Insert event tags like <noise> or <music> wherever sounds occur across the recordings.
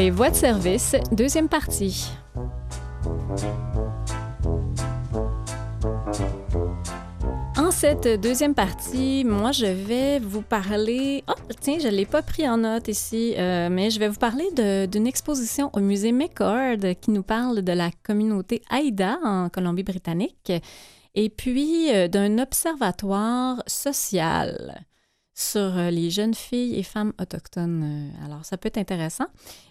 Les voies de service, deuxième partie. En cette deuxième partie, moi, je vais vous parler... Oh, tiens, je ne l'ai pas pris en note ici, euh, mais je vais vous parler d'une exposition au musée McCord qui nous parle de la communauté Haïda en Colombie-Britannique et puis euh, d'un observatoire social sur euh, les jeunes filles et femmes autochtones. Euh, alors, ça peut être intéressant.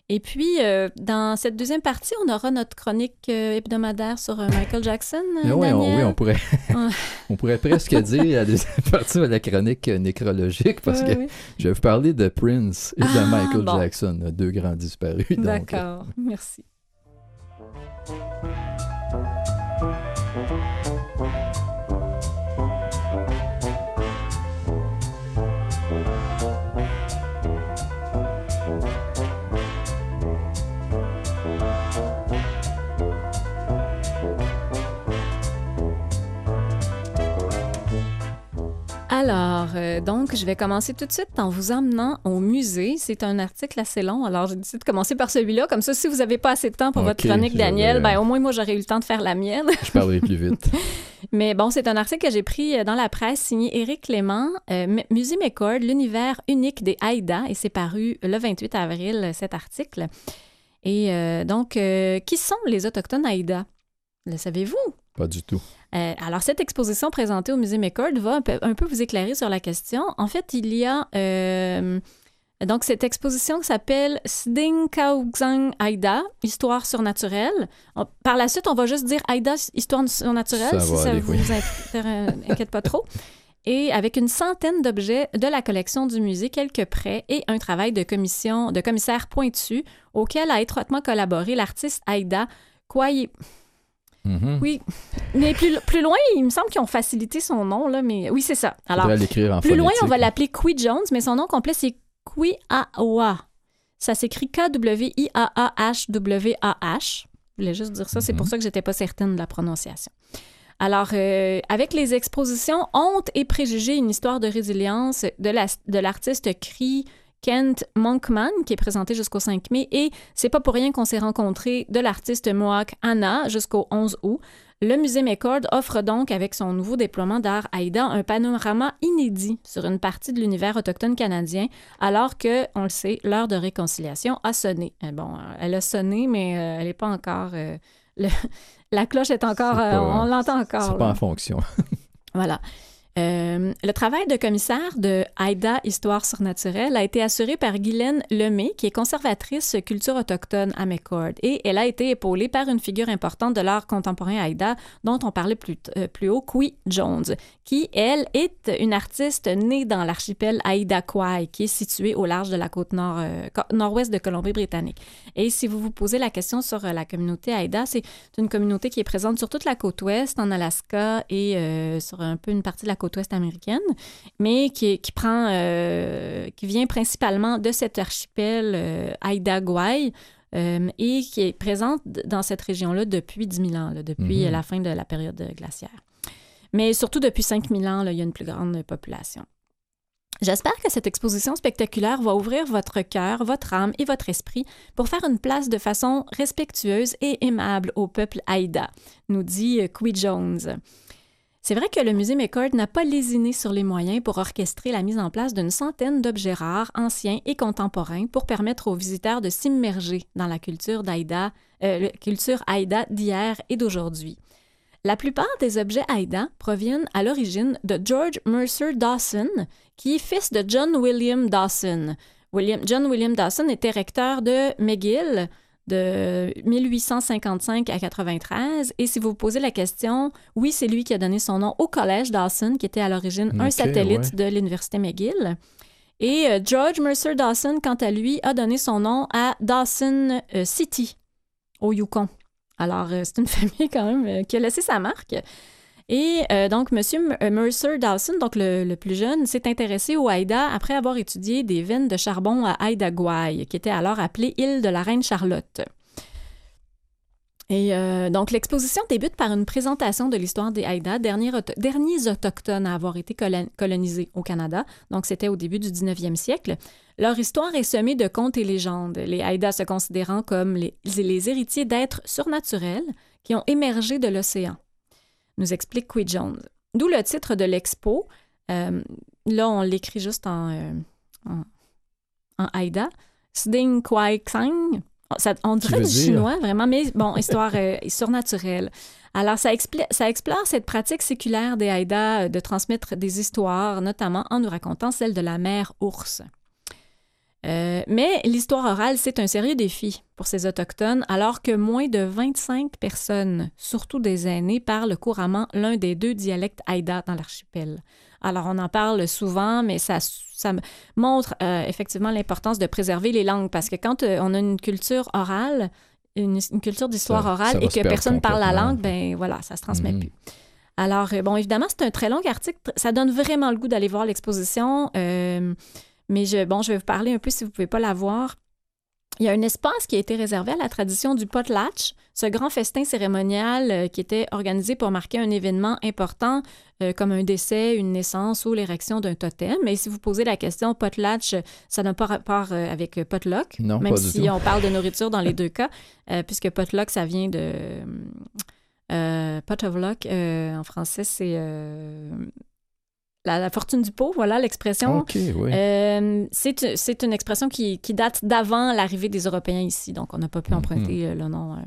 Et puis, euh, dans cette deuxième partie, on aura notre chronique hebdomadaire sur Michael Jackson. Oui, on, oui, on, pourrait, <laughs> <laughs> on pourrait presque dire la deuxième partie de la chronique nécrologique parce que je vais vous parler de Prince et de ah, Michael Jackson, deux grands disparus. D'accord, merci. Alors, euh, donc, je vais commencer tout de suite en vous emmenant au musée. C'est un article assez long, alors j'ai décidé de commencer par celui-là. Comme ça, si vous n'avez pas assez de temps pour votre chronique, Daniel, ben, au moins, moi, j'aurais eu le temps de faire la mienne. je parlerai plus vite. <laughs> Mais bon, c'est un article que j'ai pris euh, dans la presse signé Éric Clément, euh, Musée McCord, l'univers unique des Haïda, et c'est paru le 28 avril, cet article. Et donc, qui sont les Autochtones Haïda? Le savez-vous? Pas du tout. Euh, alors, cette exposition présentée au musée McCord va un peu, vous éclairer sur la question. En fait, il y a euh, donc cette exposition qui s'appelle Sding Kaugzang Aida, Histoire surnaturelle. par la suite, on va juste dire Aida, Histoire surnaturelle, si ça ne vous inquiète pas trop. <laughs> Et avec une centaine d'objets de la collection du musée, quelques prêts et un travail de commission de commissaire pointu auquel a étroitement collaboré l'artiste Aida Mm-hmm. Oui, mais plus, plus loin, il me semble qu'ils ont facilité son nom, là, mais oui, c'est ça. Alors, plus loin, on va l'appeler Qui Jones, mais son nom complet, c'est Qui Awa. Ça s'écrit K-W-I-A-A-H-W-A-H. Je voulais juste dire ça, c'est pour mm-hmm. ça que j'étais pas certaine de la prononciation. Alors, euh, avec les expositions Honte et préjugés, une histoire de résilience de l'artiste la, de Cree Kent Monkman, qui est présenté jusqu'au 5 mai, et c'est pas pour rien qu'on s'est rencontré de l'artiste Mohawk Anna jusqu'au 11 août. Le musée McCord offre donc, avec son nouveau déploiement d'art AIDA, un panorama inédit sur une partie de l'univers autochtone canadien, alors que, on le sait, l'heure de réconciliation a sonné. Euh, bon, elle a sonné, mais euh, elle n'est pas encore... Euh, <laughs> la cloche est encore... on l'entend encore. C'est pas en fonction. <laughs> voilà. Euh, le travail de commissaire de AIDA Histoire surnaturelle a été assuré par Guylaine Lemay, qui est conservatrice culture autochtone à McCord, et elle a été épaulée par une figure importante de l'art contemporain AIDA, dont on parlait plus, euh, plus haut, Qui Jones, qui, elle, est une artiste née dans l'archipel Aïda Kwai, qui est situé au large de la côte nord, euh, nord-ouest de Colombie-Britannique. Et si vous vous posez la question sur la communauté AIDA, c'est une communauté qui est présente sur toute la côte ouest, en Alaska et sur un peu une partie de la côte ouest américaine, mais qui, prend, euh, qui vient principalement de cet archipel euh, Aida euh, et qui est présente dans cette région-là depuis 10 000 ans, depuis mhm. la fin de la période glaciaire. Mais surtout depuis 5 000 ans, il y a une plus grande population. J'espère que cette exposition spectaculaire va ouvrir votre cœur, votre âme et votre esprit pour faire une place de façon respectueuse et aimable au peuple Aïda, nous dit Qui Jones. C'est vrai que le musée McCord n'a pas lésiné sur les moyens pour orchestrer la mise en place d'une centaine d'objets rares, anciens et contemporains pour permettre aux visiteurs de s'immerger dans la culture d'Aïda, euh, Aïda d'hier et d'aujourd'hui. La plupart des objets Aïda proviennent à l'origine de George Mercer Dawson, qui est fils de John William Dawson. John William Dawson était recteur de McGill, de 1855 à 93. Et si vous vous posez la question, oui, c'est lui qui a donné son nom au collège Dawson, qui était à l'origine un satellite de l'Université McGill. Et euh, George Mercer Dawson, quant à lui, a donné son nom à Dawson euh, City, au Yukon. Alors, euh, c'est une <laughs> famille quand même qui a laissé sa marque. Et euh, donc, M. Euh, Mercer Dawson, donc le, plus jeune, s'est intéressé au Haïda après avoir étudié des veines de charbon à Haïda Gouaille, qui était alors appelée île de la Reine Charlotte. Et euh, donc, l'exposition débute par une présentation de l'histoire des Haïdas, derniers, autochtones à avoir été colonisés au Canada. Donc, c'était au début du 19e siècle. Leur histoire est semée de contes et légendes, les Haïdas se considérant comme les héritiers d'êtres surnaturels qui ont émergé de l'océan, nous explique Quid Jones. D'où le titre de l'expo. Euh, là, on l'écrit juste en, euh, en, en Haïda. Sding Kwai Kang, on dirait du chinois, vraiment, mais bon, histoire euh, surnaturelle. Alors, ça, ça, explore cette pratique séculaire des Haïdas de transmettre des histoires, notamment en nous racontant celle de la mère ours. Euh, mais l'histoire orale, c'est un sérieux défi pour ces Autochtones, alors que moins de 25 personnes, surtout des aînés, parlent couramment l'un des deux dialectes Haïda dans l'archipel. Alors, on en parle souvent, mais ça, ça montre euh, effectivement l'importance de préserver les langues parce que quand euh, on a une culture orale, une, culture d'histoire orale et que personne parle la langue, ben voilà, ça se transmet mhm. plus. Alors, bon, évidemment, c'est un très long article. Ça donne vraiment le goût d'aller voir l'exposition. Mais je, bon, je vais vous parler un peu si vous ne pouvez pas la voir. Il y a un espace qui a été réservé à la tradition du potlatch, ce grand festin cérémonial euh, qui était organisé pour marquer un événement important euh, comme un décès, une naissance ou l'érection d'un totem. Mais si vous posez la question potlatch, ça n'a pas rapport euh, avec potluck, non, même si on parle de nourriture dans les deux cas, puisque potluck, ça vient de... pot of luck, en français, c'est la, fortune du pot, voilà l'expression. Euh, c'est une expression qui, date d'avant l'arrivée des Européens ici, donc on n'a pas pu emprunter mhm. euh, le nom. Euh.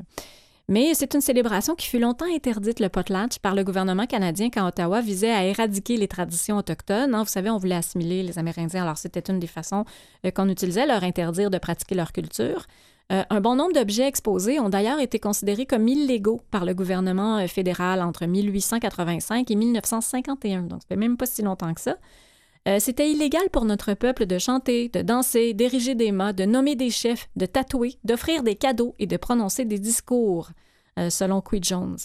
Mais c'est une célébration qui fut longtemps interdite, le potlatch, par le gouvernement canadien quand Ottawa visait à éradiquer les traditions autochtones. Hein. Vous savez, on voulait assimiler les Amérindiens, alors c'était une des façons qu'on utilisait, leur interdire de pratiquer leur culture. Euh, un bon nombre d'objets exposés ont d'ailleurs été considérés comme illégaux par le gouvernement euh, fédéral entre 1885 et 1951, donc ça même pas si longtemps que ça. Euh, c'était illégal pour notre peuple de chanter, de danser, d'ériger des mâts, de nommer des chefs, de tatouer, d'offrir des cadeaux et de prononcer des discours, selon Quid Jones.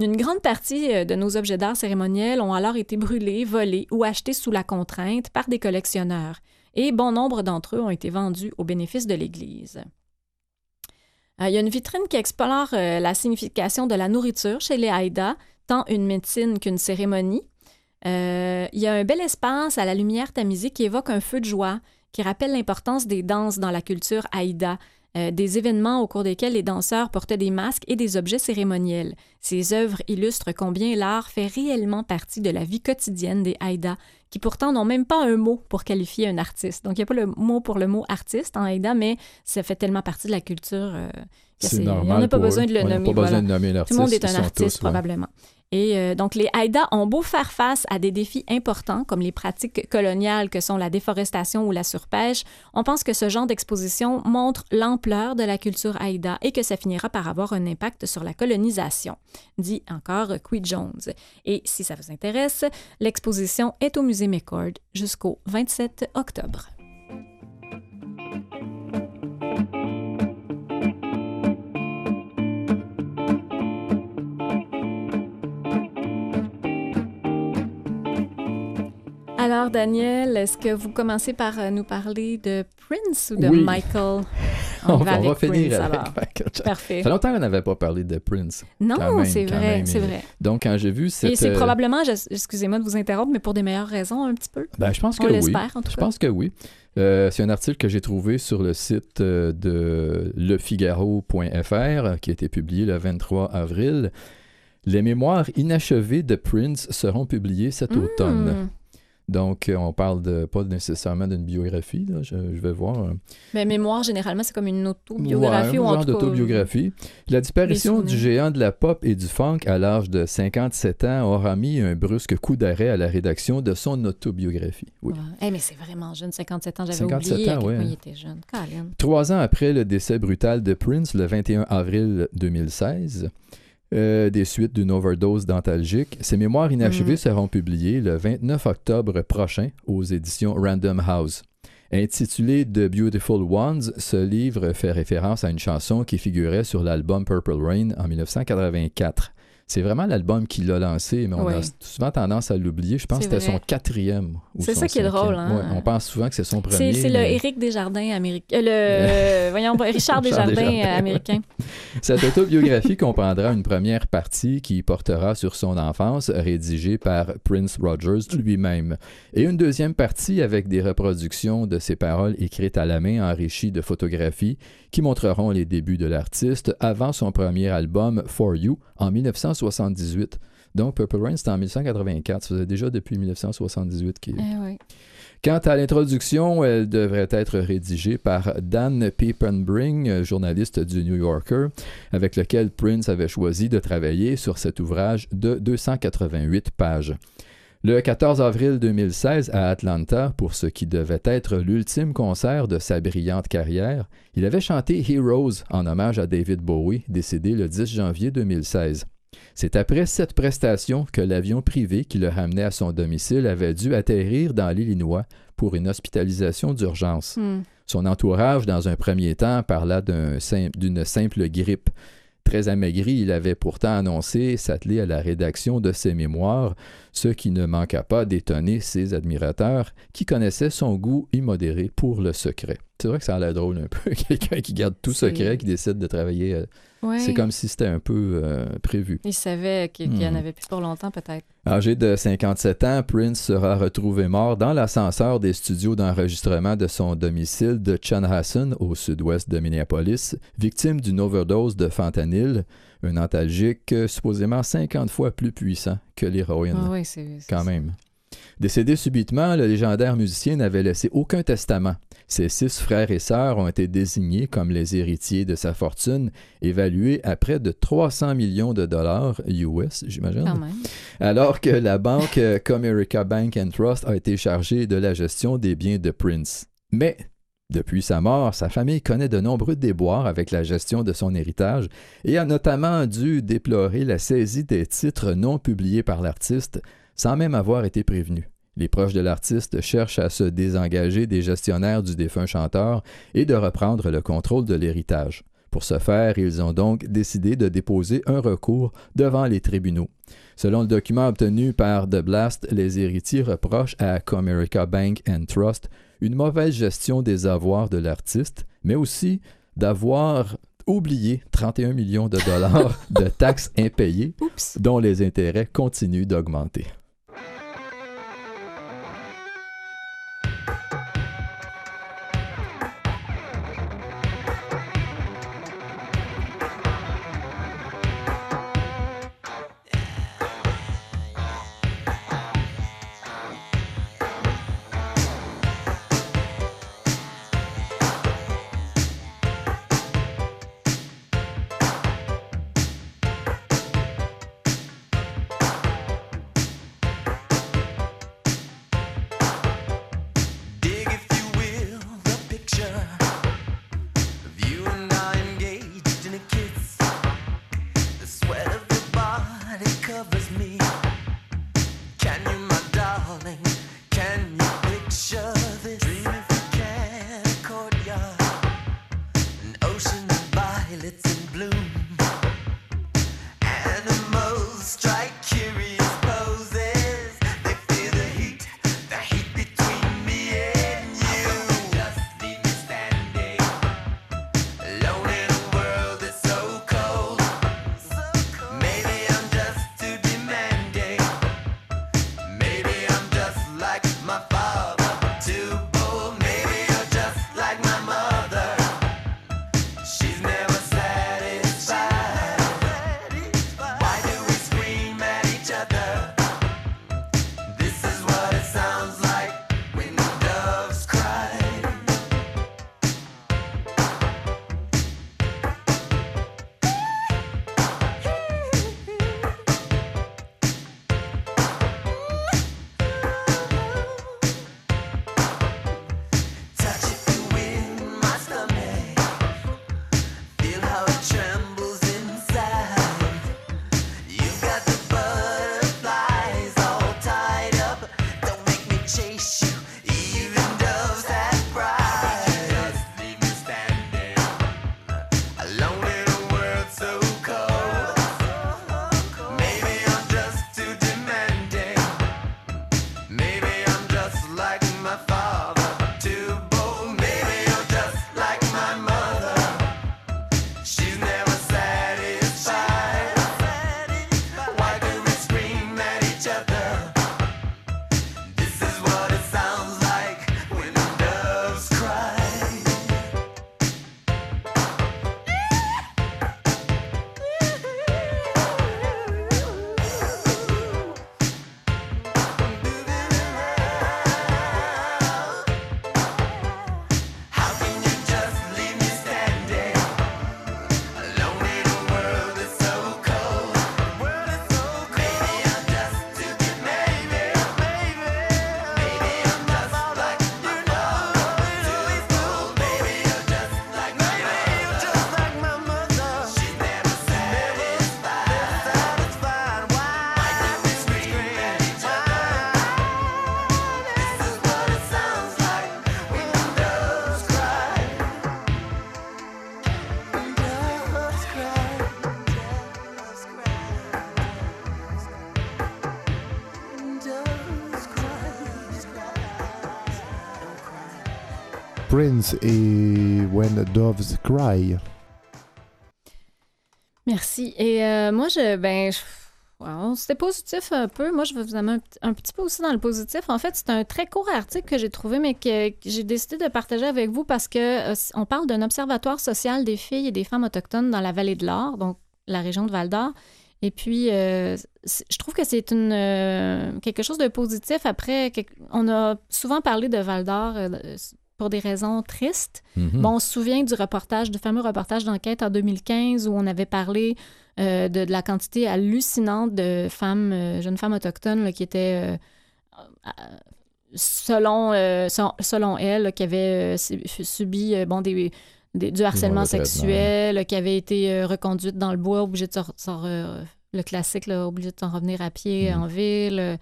Une grande partie de nos objets d'art cérémoniels ont alors été brûlés, volés ou achetés sous la contrainte par des collectionneurs et bon nombre d'entre eux ont été vendus au bénéfice de l'Église. Euh, il y a une vitrine qui explore euh, la signification de la nourriture chez les Haïdas, tant une médecine qu'une cérémonie. Euh, il y a un bel espace à la lumière tamisée qui évoque un feu de joie, qui rappelle l'importance des danses dans la culture Haïda, des événements au cours desquels les danseurs portaient des masques et des objets cérémoniels. Ces œuvres illustrent combien l'art fait réellement partie de la vie quotidienne des Haïdas, qui pourtant n'ont même pas un mot pour qualifier un artiste. Donc, il n'y a pas le mot pour le mot artiste en Aida, mais ça fait tellement partie de la culture euh, c'est normal. On n'a pas besoin de le nommer. Pas besoin de nommer Tout le monde est un artiste, probablement. Et euh, donc, les Haïdas ont beau faire face à des défis importants comme les pratiques coloniales que sont la déforestation ou la surpêche, on pense que ce genre d'exposition montre l'ampleur de la culture Haïda et que ça finira par avoir un impact sur la colonisation, dit encore Quid Jones. Et si ça vous intéresse, l'exposition est au musée McCord jusqu'au 27 octobre. Alors, Daniel, est-ce que vous commencez par euh, nous parler de Prince ou de Michael? <laughs> On, va, finir avec Michael Parfait. Ça fait longtemps qu'on n'avait pas parlé de Prince. Non, c'est vrai, c'est vrai. Donc, quand j'ai vu cette... Et c'est euh, probablement, excusez-moi de vous interrompre, mais pour des meilleures raisons, un petit peu. Ben, je pense que oui. en tout je pense que oui. Euh, c'est un article que j'ai trouvé sur le site de lefigaro.fr qui a été publié le 23 avril. Les mémoires inachevées de Prince seront publiées cet hmm. automne. Donc, euh, on parle de, pas nécessairement d'une biographie, là, je, vais voir. Mais mémoire, généralement, c'est comme une autobiographie ouais, ou un genre d'autobiographie. La disparition du géant de la pop et du funk à l'âge de 57 ans aura mis un brusque coup d'arrêt à la rédaction de son autobiographie. Oui. mais c'est vraiment jeune, 57 ans, j'avais oublié ans, à il était jeune. Trois ans après le décès brutal de Prince, le 21 avril 2016, euh, des suites d'une overdose dentalgique. Ces mémoires inachevées mm. seront publiées le 29 octobre prochain aux éditions Random House. Intitulé The Beautiful Ones, ce livre fait référence à une chanson qui figurait sur l'album Purple Rain en 1984. C'est vraiment l'album qui l'a lancé, mais on a souvent tendance à l'oublier. Je pense que c'était son quatrième. C'est ça qui est drôle. Hein? on pense souvent que c'est son premier. C'est le Éric Desjardins américain. Euh, le, <laughs> voyons, Richard Desjardins, euh, américain. <laughs> Cette autobiographie comprendra une première partie qui portera sur son enfance, rédigée par Prince Rogers lui-même, et une deuxième partie avec des reproductions de ses paroles écrites à la main enrichies de photographies qui montreront les débuts de l'artiste avant son premier album For You en 1978. Donc Purple Rain, c'était en 1984. Ça faisait déjà depuis 1978 qu'il... Eh Quant à l'introduction, elle devrait être rédigée par Dan Piepenbring, journaliste du New Yorker, avec lequel Prince avait choisi de travailler sur cet ouvrage de 288 pages. Le 14 avril 2016, à Atlanta, pour ce qui devait être l'ultime concert de sa brillante carrière, il avait chanté Heroes en hommage à David Bowie, décédé le 10 janvier 2016. C'est après cette prestation que l'avion privé qui le ramenait à son domicile avait dû atterrir dans l'Illinois pour une hospitalisation d'urgence. Hmm. Son entourage, dans un premier temps, parla d'une simple grippe. Très amaigri, il avait pourtant annoncé s'atteler à la rédaction de ses mémoires, ce qui ne manqua pas d'étonner ses admirateurs qui connaissaient son goût immodéré pour le secret. C'est vrai que ça a l'air drôle un peu, <laughs> quelqu'un qui garde tout secret, qui décide de travailler euh, c'est comme si c'était un peu euh, prévu. Il savait qu'il y en hmm. avait plus pour longtemps, peut-être. Âgé de 57 ans, Prince sera retrouvé mort dans l'ascenseur des studios d'enregistrement de son domicile de Chanhassen, au sud-ouest de Minneapolis, victime d'une overdose de fentanyl, un antalgique supposément 50 fois plus puissant que l'héroïne. oui, c'est quand même. Décédé subitement, le légendaire musicien n'avait laissé aucun testament. Ses six frères et sœurs ont été désignés comme les héritiers de sa fortune, évaluée à près de 300 millions de dollars US, j'imagine. Alors que la banque Comerica Bank and Trust a été chargée de la gestion des biens de Prince. Mais depuis sa mort, sa famille connaît de nombreux déboires avec la gestion de son héritage et a notamment dû déplorer la saisie des titres non publiés par l'artiste sans même avoir été prévenu. Les proches de l'artiste cherchent à se désengager des gestionnaires du défunt chanteur et de reprendre le contrôle de l'héritage. Pour ce faire, ils ont donc décidé de déposer un recours devant les tribunaux. Selon le document obtenu par The Blast, les héritiers reprochent à Comerica Bank and Trust une mauvaise gestion des avoirs de l'artiste, mais aussi d'avoir oublié 31 millions de dollars <laughs> de taxes impayées, dont les intérêts continuent d'augmenter. Et When Doves Cry. Merci. Et euh, moi, je, ben, c'était positif un peu. Moi, je vais vous amener un, petit peu aussi dans le positif. En fait, c'est un très court article que j'ai trouvé, mais que, j'ai décidé de partager avec vous parce que euh, on parle d'un observatoire social des filles et des femmes autochtones dans la vallée de l'Or, donc la région de Val d'Or. Et puis, euh, je trouve que c'est une quelque chose de positif. Après, on a souvent parlé de Val d'Or pour des raisons tristes. Mhm. Bon, on se souvient du reportage, du fameux reportage d'enquête en 2015 où on avait parlé euh, de, la quantité hallucinante de femmes, euh, jeunes femmes autochtones qui étaient, euh, selon, selon elles, qui avaient subi bon, des, du harcèlement sexuel, qui avaient été reconduites dans le bois, obligées de sortir, le classique, là, obligées de s'en revenir à pied mhm. en ville.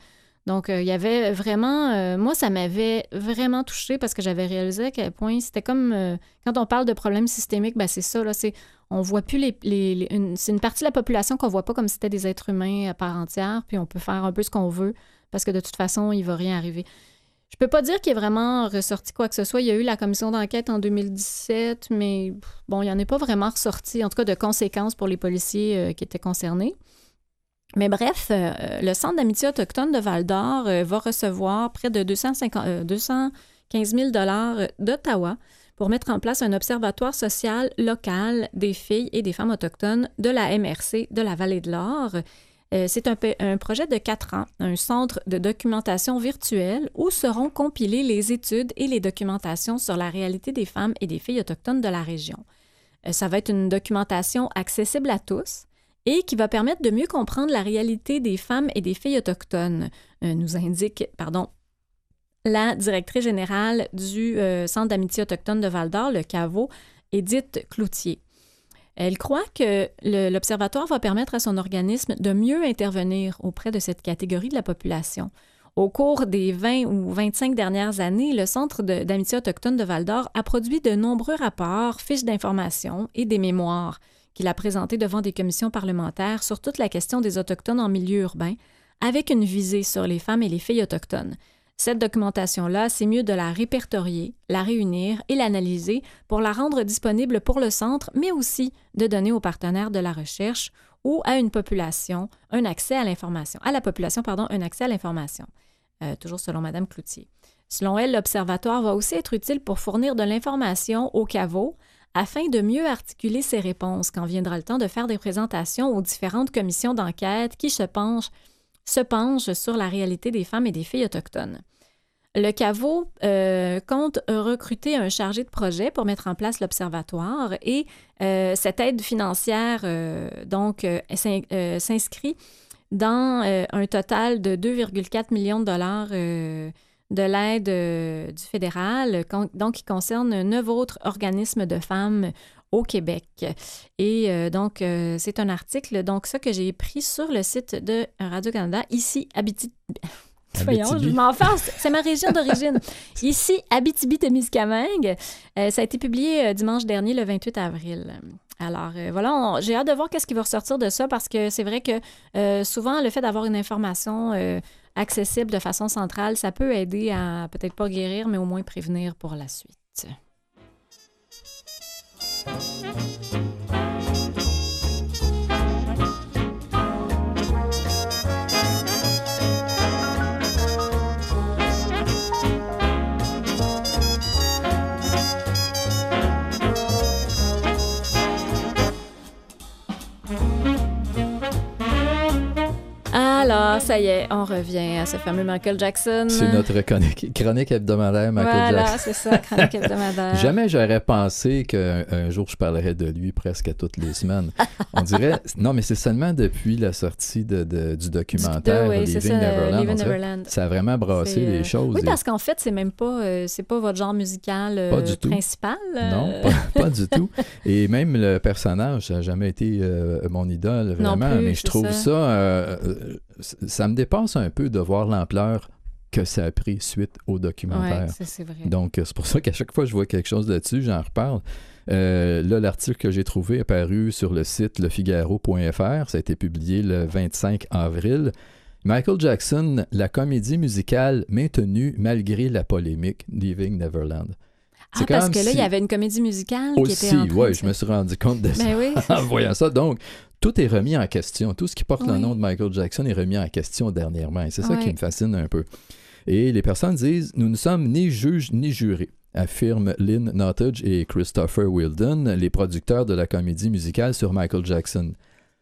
Donc, euh, il y avait vraiment, euh, moi, ça m'avait vraiment touché parce que j'avais réalisé à quel point c'était comme, euh, quand on parle de problèmes systémiques, ben c'est ça, là, c'est, on voit plus les, les, c'est une partie de la population qu'on voit pas comme si c'était des êtres humains à part entière, puis on peut faire un peu ce qu'on veut parce que de toute façon, il va rien arriver. Je peux pas dire qu'il est vraiment ressorti quoi que ce soit. Il y a eu la commission d'enquête en 2017, mais bon, il n'y en est pas vraiment ressorti, en tout cas de conséquences pour les policiers qui étaient concernés. Mais bref, euh, le Centre d'amitié autochtone de Val-d'Or euh, va recevoir près de 250, 215 000 d'Ottawa pour mettre en place un observatoire social local des filles et des femmes autochtones de la MRC de la Vallée de l'Or. Euh, c'est un, projet de quatre ans, un centre de documentation virtuelle où seront compilées les études et les documentations sur la réalité des femmes et des filles autochtones de la région. Ça va être une documentation accessible à tous, et qui va permettre de mieux comprendre la réalité des femmes et des filles autochtones, euh, nous indique, pardon, la directrice générale du euh, Centre d'amitié autochtone de Val-d'Or, le CAVO, Edith Cloutier. Elle croit que l'Observatoire va permettre à son organisme de mieux intervenir auprès de cette catégorie de la population. Au cours des 20 ou 25 dernières années, le Centre d'amitié autochtone de Val-d'Or a produit de nombreux rapports, fiches d'information et des mémoires qu'il a présenté devant des commissions parlementaires sur toute la question des Autochtones en milieu urbain, avec une visée sur les femmes et les filles autochtones. Cette documentation-là, c'est mieux de la répertorier, la réunir et l'analyser pour la rendre disponible pour le centre, mais aussi de donner aux partenaires de la recherche ou à une population un accès à l'information, à la population, pardon, un accès à l'information. Euh, toujours selon Mme Cloutier. Selon elle, l'Observatoire va aussi être utile pour fournir de l'information au caveau afin de mieux articuler ses réponses quand viendra le temps de faire des présentations aux différentes commissions d'enquête qui se penchent, sur la réalité des femmes et des filles autochtones. Le caveau euh, compte recruter un chargé de projet pour mettre en place l'observatoire et euh, cette aide financière euh, donc s'inscrit dans un total de 2,4 millions de dollars de l'aide euh, du fédéral, donc qui concerne neuf autres organismes de femmes au Québec. Et euh, donc, euh, c'est un article, donc ça que j'ai pris sur le site de Radio-Canada, ici, Abitibi. <laughs> Voyons, je m'en fasse. C'est ma région d'origine. <laughs> Ici, Abitibi-Témiscamingue. ça a été publié dimanche dernier, le 28 avril. Alors voilà, j'ai hâte de voir qu'est-ce qui va ressortir de ça parce que c'est vrai que souvent le fait d'avoir une information accessible de façon centrale, ça peut aider à peut-être pas guérir, mais au moins prévenir pour la suite. Alors, ça y est, on revient à ce fameux Michael Jackson. C'est notre chronique, hebdomadaire, Michael Jackson. Voilà, c'est ça, chronique hebdomadaire. <laughs> Jamais j'aurais pensé qu'un jour je parlerais de lui presque à toutes les semaines. On dirait, <laughs> non, mais c'est seulement depuis la sortie de, du documentaire oui, Living, ça, Neverland, Neverland. Ça a vraiment brassé les euh, choses. Oui, parce qu'en fait, c'est même pas, euh, c'est pas votre genre musical euh, principal. Non, pas, du tout. <laughs> Et même le personnage, ça n'a jamais été mon idole, vraiment. mais je trouve ça ça me dépasse un peu de voir l'ampleur que ça a pris suite au documentaire. c'est vrai. Donc, c'est pour ça qu'à chaque fois que je vois quelque chose là-dessus, j'en reparle. Euh, là, l'article que j'ai trouvé est paru sur le site lefigaro.fr. Ça a été publié le 25 avril. Michael Jackson, la comédie musicale maintenue malgré la polémique Leaving Neverland. Ah, C'est parce que là, il y avait une comédie musicale qui était en train ouais, de je me suis rendu compte de ça Ben oui. <laughs> en voyant ça. Donc, tout est remis en question. Tout ce qui porte le nom de Michael Jackson est remis en question dernièrement. Et c'est ça qui me fascine un peu. Et les personnes disent Nous ne sommes ni juges ni jurés, affirment Lynn Nottage et Christopher Wilden, les producteurs de la comédie musicale sur Michael Jackson.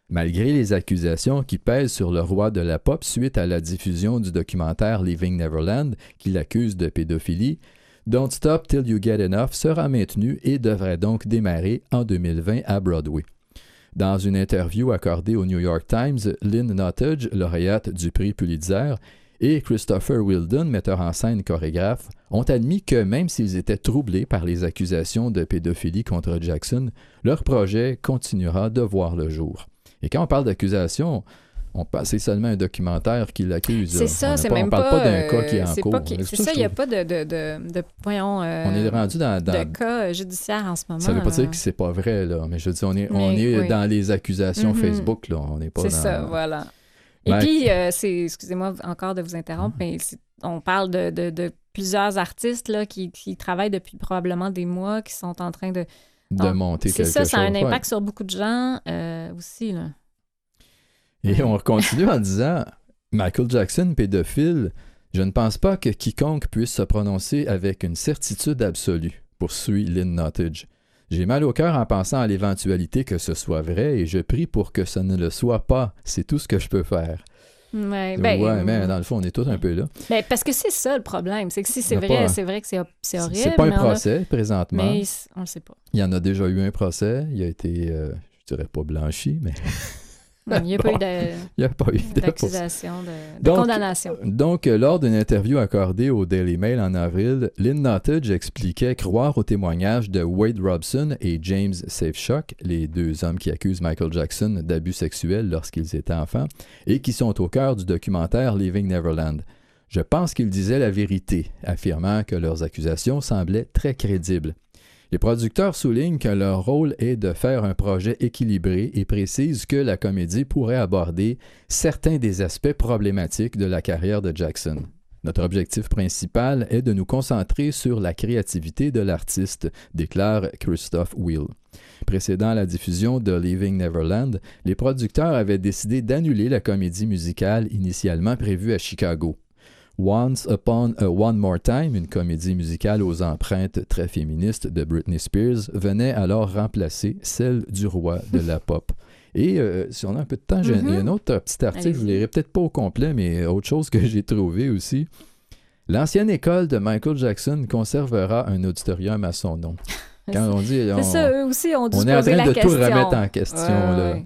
Malgré les accusations qui pèsent sur le roi de la pop suite à la diffusion du documentaire Leaving Neverland, qui l'accuse de pédophilie, Don't Stop Till You Get Enough sera maintenu et devrait donc démarrer en 2020 à Broadway. Dans une interview accordée au New York Times, Lynn Nottage, lauréate du prix Pulitzer, et Christopher Wilden, metteur en scène chorégraphe, ont admis que même s'ils étaient troublés par les accusations de pédophilie contre Jackson, leur projet continuera de voir le jour. Et quand on parle d'accusation, on c'est seulement un documentaire qui l'accuse. C'est ça, c'est pas- même On parle pas, d'un cas qui est euh, en c'est cours. pas C'est C'est ça, ça, il n'y a pas de, de, de, de voyons, euh, On est rendu dans... dans- de cas euh, judiciaires en ce moment. ça veut pas là. dire que c'est pas vrai, là, mais je veux dire, on est, on Mais, est oui. dans les accusations Mhm. Facebook, là. On n'est pas C'est ça, voilà. Et Ben- puis, euh, c'est, excusez-moi encore de vous interrompre, mais c'est- on parle de, de- plusieurs artistes là, qui, qui travaillent depuis probablement des mois, qui sont en train de... de monter C'est quelque ça, chose. ça a un ouais. impact sur beaucoup de gens euh, aussi. Là. Et on continue en disant Michael Jackson, pédophile, je ne pense pas que quiconque puisse se prononcer avec une certitude absolue, poursuit Lynn Nottage. J'ai mal au cœur en pensant à l'éventualité que ce soit vrai et je prie pour que ce ne le soit pas. C'est tout ce que je peux faire. Ouais, ben, ouais, mais dans le fond, on est tous un peu là. ben, parce que c'est ça le problème. C'est que si c'est vrai, c'est vrai que c'est, horrible. C'est pas un a- procès présentement. Mais on le sait pas. Il y en a déjà eu un procès. Il a été, euh, je dirais pas blanchi, mais <laughs> il n'y a pas <laughs> Bon. eu a pas d'accusation, de, de Donc, condamnation. Donc, euh, lors d'une interview accordée au Daily Mail en avril, Lynn Nottage expliquait croire au témoignage de Wade Robson et James Safeshock, les deux hommes qui accusent Michael Jackson d'abus sexuels lorsqu'ils étaient enfants, et qui sont au cœur du documentaire Leaving Neverland. Je pense qu'ils disaient la vérité, affirmant que leurs accusations semblaient très crédibles. Les producteurs soulignent que leur rôle est de faire un projet équilibré et précisent que la comédie pourrait aborder certains des aspects problématiques de la carrière de Jackson. Notre objectif principal est de nous concentrer sur la créativité de l'artiste, déclare Christophe Will. Précédant la diffusion de Leaving Neverland, les producteurs avaient décidé d'annuler la comédie musicale initialement prévue à Chicago. Once Upon a One More Time, une comédie musicale aux empreintes très féministes de Britney Spears, venait alors remplacer celle du roi de la <laughs> pop. Et euh, si on a un peu de temps, j'ai un autre petit article, je ne lirai peut-être pas au complet, mais autre chose que j'ai trouvé aussi. L'ancienne école de Michael Jackson conservera un auditorium à son nom. <laughs> Quand on dit... on- ça, eux aussi on est en train la de tout remettre en question. Ouais, là. ouais.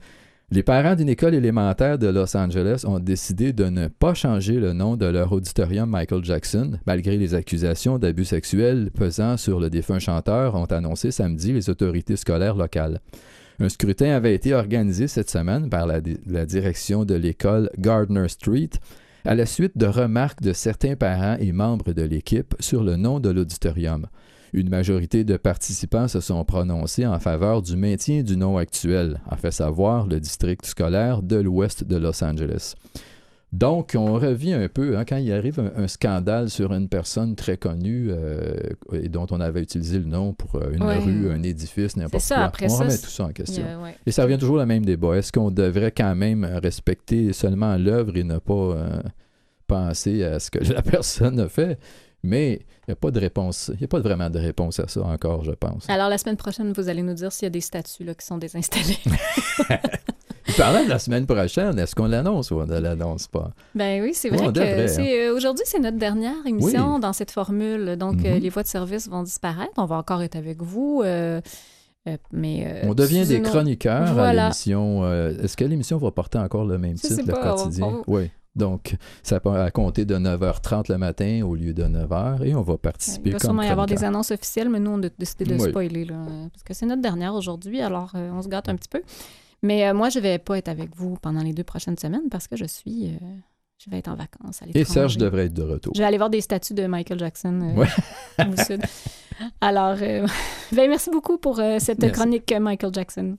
Les parents d'une école élémentaire de Los Angeles ont décidé de ne pas changer le nom de leur auditorium Michael Jackson, malgré les accusations d'abus sexuels pesant sur le défunt chanteur, ont annoncé samedi les autorités scolaires locales. Un scrutin avait été organisé cette semaine par la, di- la direction de l'école Gardner Street à la suite de remarques de certains parents et membres de l'équipe sur le nom de l'auditorium. Une majorité de participants se sont prononcés en faveur du maintien du nom actuel, a fait savoir le district scolaire de l'ouest de Los Angeles. Donc, on revient un peu, hein, quand il arrive un, un scandale sur une personne très connue euh, et dont on avait utilisé le nom pour euh, une Ouais. rue, un édifice, n'importe quoi. après on ça, remet tout ça en question. ouais. Et ça revient toujours au même débat. Est-ce qu'on devrait quand même respecter seulement l'œuvre et ne pas euh, penser à ce que <laughs> la personne a fait? Mais il n'y a pas de réponse. Il n'y a pas vraiment de réponse à ça encore, je pense. Alors, la semaine prochaine, vous allez nous dire s'il y a des statues là, qui sont désinstallées. <laughs> Parlant de la semaine prochaine, est-ce qu'on l'annonce ou on ne l'annonce pas? Ben oui, c'est vrai que devrait, hein. c'est, euh, aujourd'hui, c'est notre dernière émission dans cette formule. Donc, euh, Mhm. les voies de service vont disparaître. On va encore être avec vous. euh, mais, euh, On devient des chroniqueurs à l'émission. est-ce que l'émission va porter encore le même Je titre, le on- quotidien? on- Oui. Donc, ça peut à compter de 9h30 le matin au lieu de 9h et on va participer Il va sûrement y avoir des annonces officielles, mais nous, on a décidé de Oui. spoiler, là, euh, parce que c'est notre dernière aujourd'hui, alors euh, on se gâte un petit peu. Mais euh, moi, je vais pas être avec vous pendant les deux prochaines semaines parce que je suis... euh, je vais être en vacances à Et. Serge devrait être de retour. Je vais aller voir des statues de Michael Jackson Ouais. <laughs> au sud. Alors, <laughs> ben, merci beaucoup pour cette Merci. chronique Michael Jackson.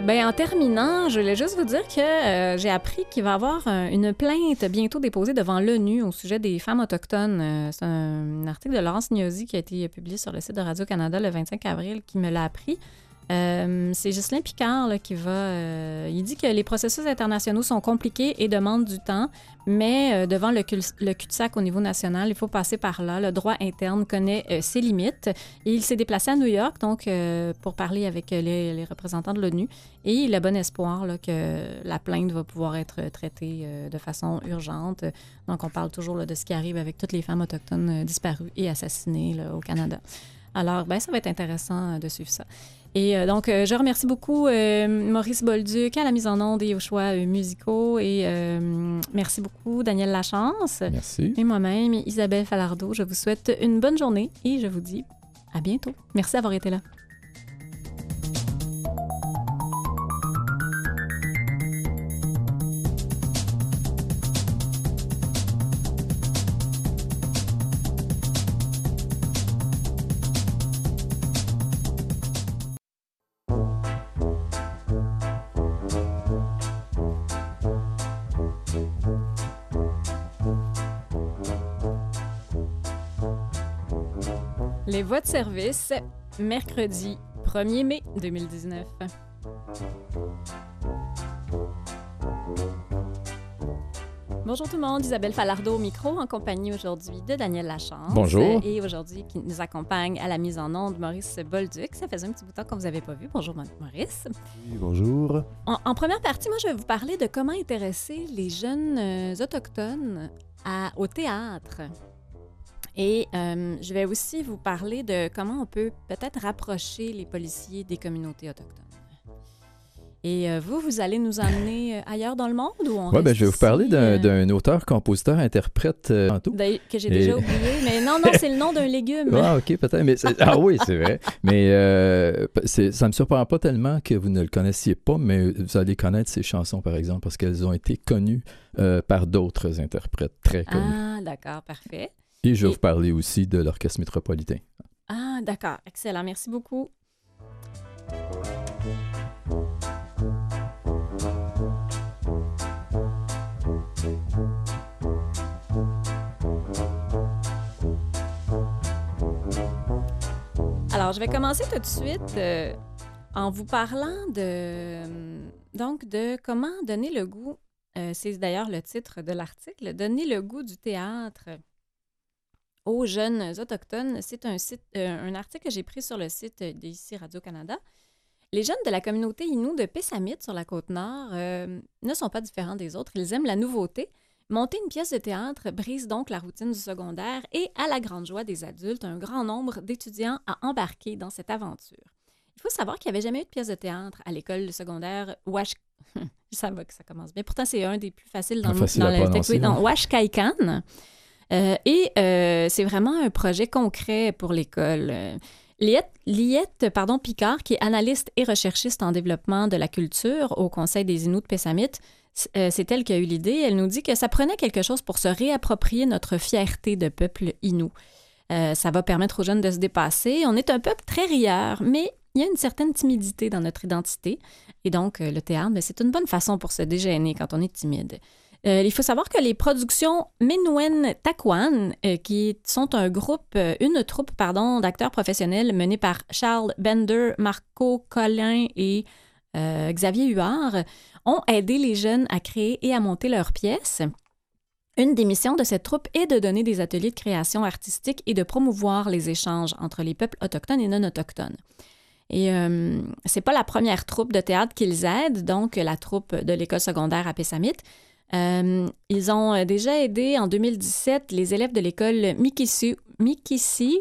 Ben, en terminant, je voulais juste vous dire que euh, j'ai appris qu'il va y avoir euh, une plainte bientôt déposée devant l'ONU au sujet des femmes autochtones. Euh, c'est un, article de Laurence Gnosi qui a été publié sur le site de Radio-Canada le 25 avril qui me l'a appris. Euh, c'est Ghislain Picard qui va. euh, il dit que les processus internationaux sont compliqués et demandent du temps, mais euh, devant le, le cul-de-sac au niveau national, il faut passer par là. Le droit interne connaît ses limites. Il s'est déplacé à New York donc pour parler avec les, représentants de l'ONU. Et il a bon espoir que la plainte va pouvoir être traitée de façon urgente. Donc, on parle toujours de ce qui arrive avec toutes les femmes autochtones disparues et assassinées au Canada. Alors, ben, ça va être intéressant de suivre ça. Et euh, donc, euh, je remercie beaucoup euh, Maurice Bolduc à la mise en onde et aux choix musicaux. Et merci beaucoup, Daniel Lachance. Merci. Et moi-même, Isabelle Falardeau. Je vous souhaite une bonne journée et je vous dis à bientôt. Merci d'avoir été là. Les voies de service, mercredi 1er mai 2019. Bonjour tout le monde, Isabelle Falardeau au micro en compagnie aujourd'hui de Daniel Lachance. Bonjour. Et aujourd'hui qui nous accompagne à la mise en onde Maurice Bolduc. Ça faisait un petit bout de temps qu'on vous avait pas vu. Bonjour Maurice. Oui, bonjour. En, en première partie, moi je vais vous parler de comment intéresser les jeunes euh, autochtones à- au théâtre. Et euh, je vais aussi vous parler de comment on peut peut-être rapprocher les policiers des communautés autochtones. Et euh, vous, vous allez nous emmener euh, ailleurs dans le monde ou on Ouais, ben, je vais vous parler d'un auteur, compositeur, interprète euh, d'ailleurs, que j'ai Et- déjà oublié, mais non, non, c'est le nom d'un légume. Ah, ok, peut-être. Mais ah oui, c'est vrai. Mais euh, ça me surprend pas tellement que vous ne le connaissiez pas, mais vous allez connaître ces chansons, par exemple, parce qu'elles ont été connues par d'autres interprètes très connus. Ah, d'accord, parfait. Et je vais et- vous parler aussi de l'Orchestre métropolitain. Ah, d'accord, excellent, merci beaucoup. Alors, je vais commencer tout de suite euh, en vous parlant de euh, donc de comment donner le goût. euh, C'est d'ailleurs le titre de l'article, donner le goût du théâtre aux jeunes autochtones. C'est un site, euh, un article que j'ai pris sur le site d'ici Radio Canada. Les jeunes de la communauté Innu de Pessamit sur la côte nord euh, ne sont pas différents des autres. Ils aiment la nouveauté. Monter une pièce de théâtre brise donc la routine du secondaire et, à la grande joie des adultes, un grand nombre d'étudiants à embarquer dans cette aventure. Il faut savoir qu'il n'y avait jamais eu de pièce de théâtre à l'école secondaire Wash... <laughs> ça va que ça commence bien. Pourtant, c'est un des plus faciles dans, le- dans le texte. prononcer, Oui, dans. Washkaikan. Euh, et euh, c'est vraiment un projet concret pour l'école. Euh, Liette, Liette, pardon, Picard, qui est analyste et recherchiste en développement de la culture au Conseil des Inuits de Pessamit, c'est elle qui a eu l'idée. Elle nous dit que ça prenait quelque chose pour se réapproprier notre fierté de peuple. Euh, ça va permettre aux jeunes de se dépasser. On est un peuple très rieur, mais il y a une certaine timidité dans notre identité. Et donc, le théâtre, ben, c'est une bonne façon pour se dégêner quand on est timide. Euh, il faut savoir que les productions Menwen Takwan, euh, qui sont un groupe, euh, une troupe, pardon, d'acteurs professionnels menée par Charles Bender, Marco Collin et Xavier Huard, ont aidé les jeunes à créer et à monter leurs pièces. Une des missions de cette troupe est de donner des ateliers de création artistique et de promouvoir les échanges entre les peuples autochtones et non autochtones. Et c'est pas la première troupe de théâtre qu'ils aident, donc la troupe de l'école secondaire à Pessamit. Euh, ils ont euh, déjà aidé en 2017 les élèves de l'école Mikisi, Mikisi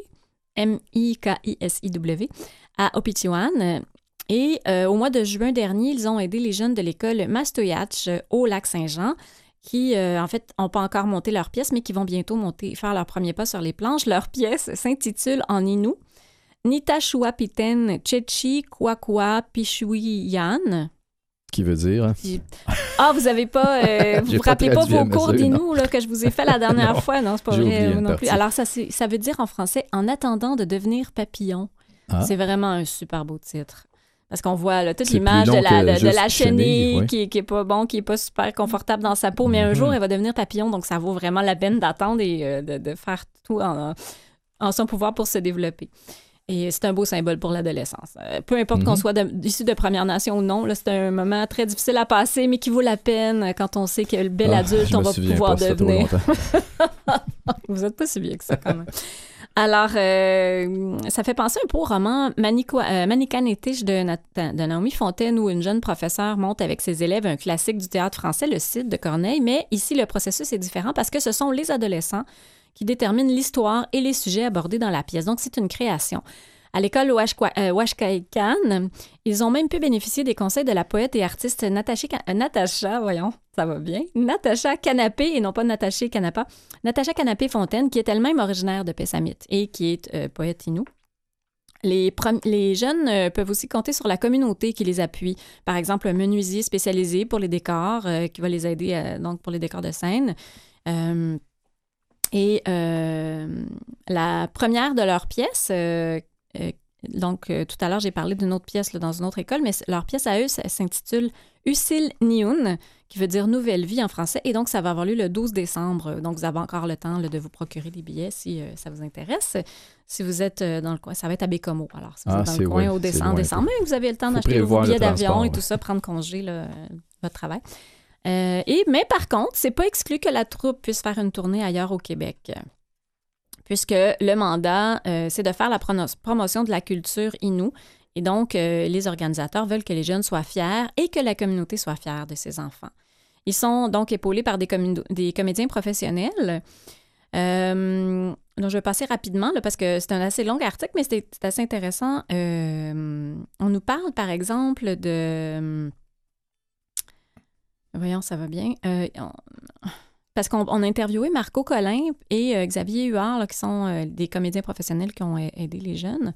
M-I-K-I-S-I-W, à Opitiwan. Et euh, au mois de juin dernier, ils ont aidé les jeunes de l'école Mastoyatch au lac Saint-Jean, qui, en fait, n'ont pas encore monté leur pièce, mais qui vont bientôt monter, faire leur premier pas sur les planches. Leur <laughs> pièce s'intitule en Innu Nitashuapiten Chechi Kwakwa Pishuyan. Qui veut dire. Puis- Ah, vous avez pas. euh, <laughs> vous vous rappelez pas vos cours là, que je vous ai fait la dernière <laughs> Non, fois? Non, c'est pas vrai non plus. Alors, ça, ça veut dire en français en attendant de devenir papillon. Ah. C'est vraiment un super beau titre. Parce qu'on voit là, toute l'image de la, de, la chenille, qui, qui est pas bon, qui est pas super confortable dans sa peau, mais un Mhm. jour, elle va devenir papillon, donc ça vaut vraiment la peine d'attendre et euh, de, de faire tout en, en son pouvoir pour se développer. Et c'est un beau symbole pour l'adolescence. Euh, peu importe qu'on Mhm. soit issu de Première Nation ou non, c'est un moment très difficile à passer, mais qui vaut la peine quand on sait que le bel Ah, adulte, on va pouvoir devenir. <laughs> Vous êtes pas si vieux que ça, quand même. Alors, euh, ça fait penser un peu au roman euh, Manicanétige de, Nat- de Naomi Fontaine, où une jeune professeure monte avec ses élèves un classique du théâtre français, le Cid de Corneille. Mais ici, le processus est différent parce que ce sont les adolescents qui déterminent l'histoire et les sujets abordés dans la pièce. Donc, c'est une création. À l'école Ouashkwa- euh, ils ont même pu bénéficier des conseils de la poète et artiste Natacha, euh, voyons, ça va bien, Natacha Canapé, et non pas Natacha Canapa, Natacha Canapé-Fontaine, qui est elle-même originaire de Pessamit et qui est euh, poète inou. Les, jeunes peuvent aussi compter sur la communauté qui les appuie. Par exemple, un menuisier spécialisé pour les décors qui va les aider donc pour les décors de scène. Et euh, la première de leurs pièces, euh, euh, donc euh, tout à l'heure j'ai parlé d'une autre pièce là, dans une autre école, mais leur pièce à eux s'intitule Usil Niun, qui veut dire nouvelle vie en français, et donc ça va avoir lieu le 12 décembre. Donc vous avez encore le temps là, de vous procurer des billets si euh, ça vous intéresse. Si vous êtes euh, dans le coin, ça va être à Bécomo. Alors si vous Ah, êtes dans le coin au décembre, loin décembre, vous avez le temps d'acheter vos billets d'avion et tout ça, prendre congé là, votre travail. Euh, et, mais par contre, c'est pas exclu que la troupe puisse faire une tournée ailleurs au Québec. Puisque le mandat, euh, c'est de faire la promotion de la culture inou. Et donc, euh, les organisateurs veulent que les jeunes soient fiers et que la communauté soit fière de ses enfants. Ils sont donc épaulés par des, comédiens professionnels. Donc, je vais passer rapidement là, parce que c'est un assez long article, mais c'est assez intéressant. On nous parle, par exemple, de. Voyons, ça va bien. Euh, Parce qu'on on a interviewé Marco Collin et euh, Xavier Huard, qui sont euh, des comédiens professionnels qui ont aidé les jeunes.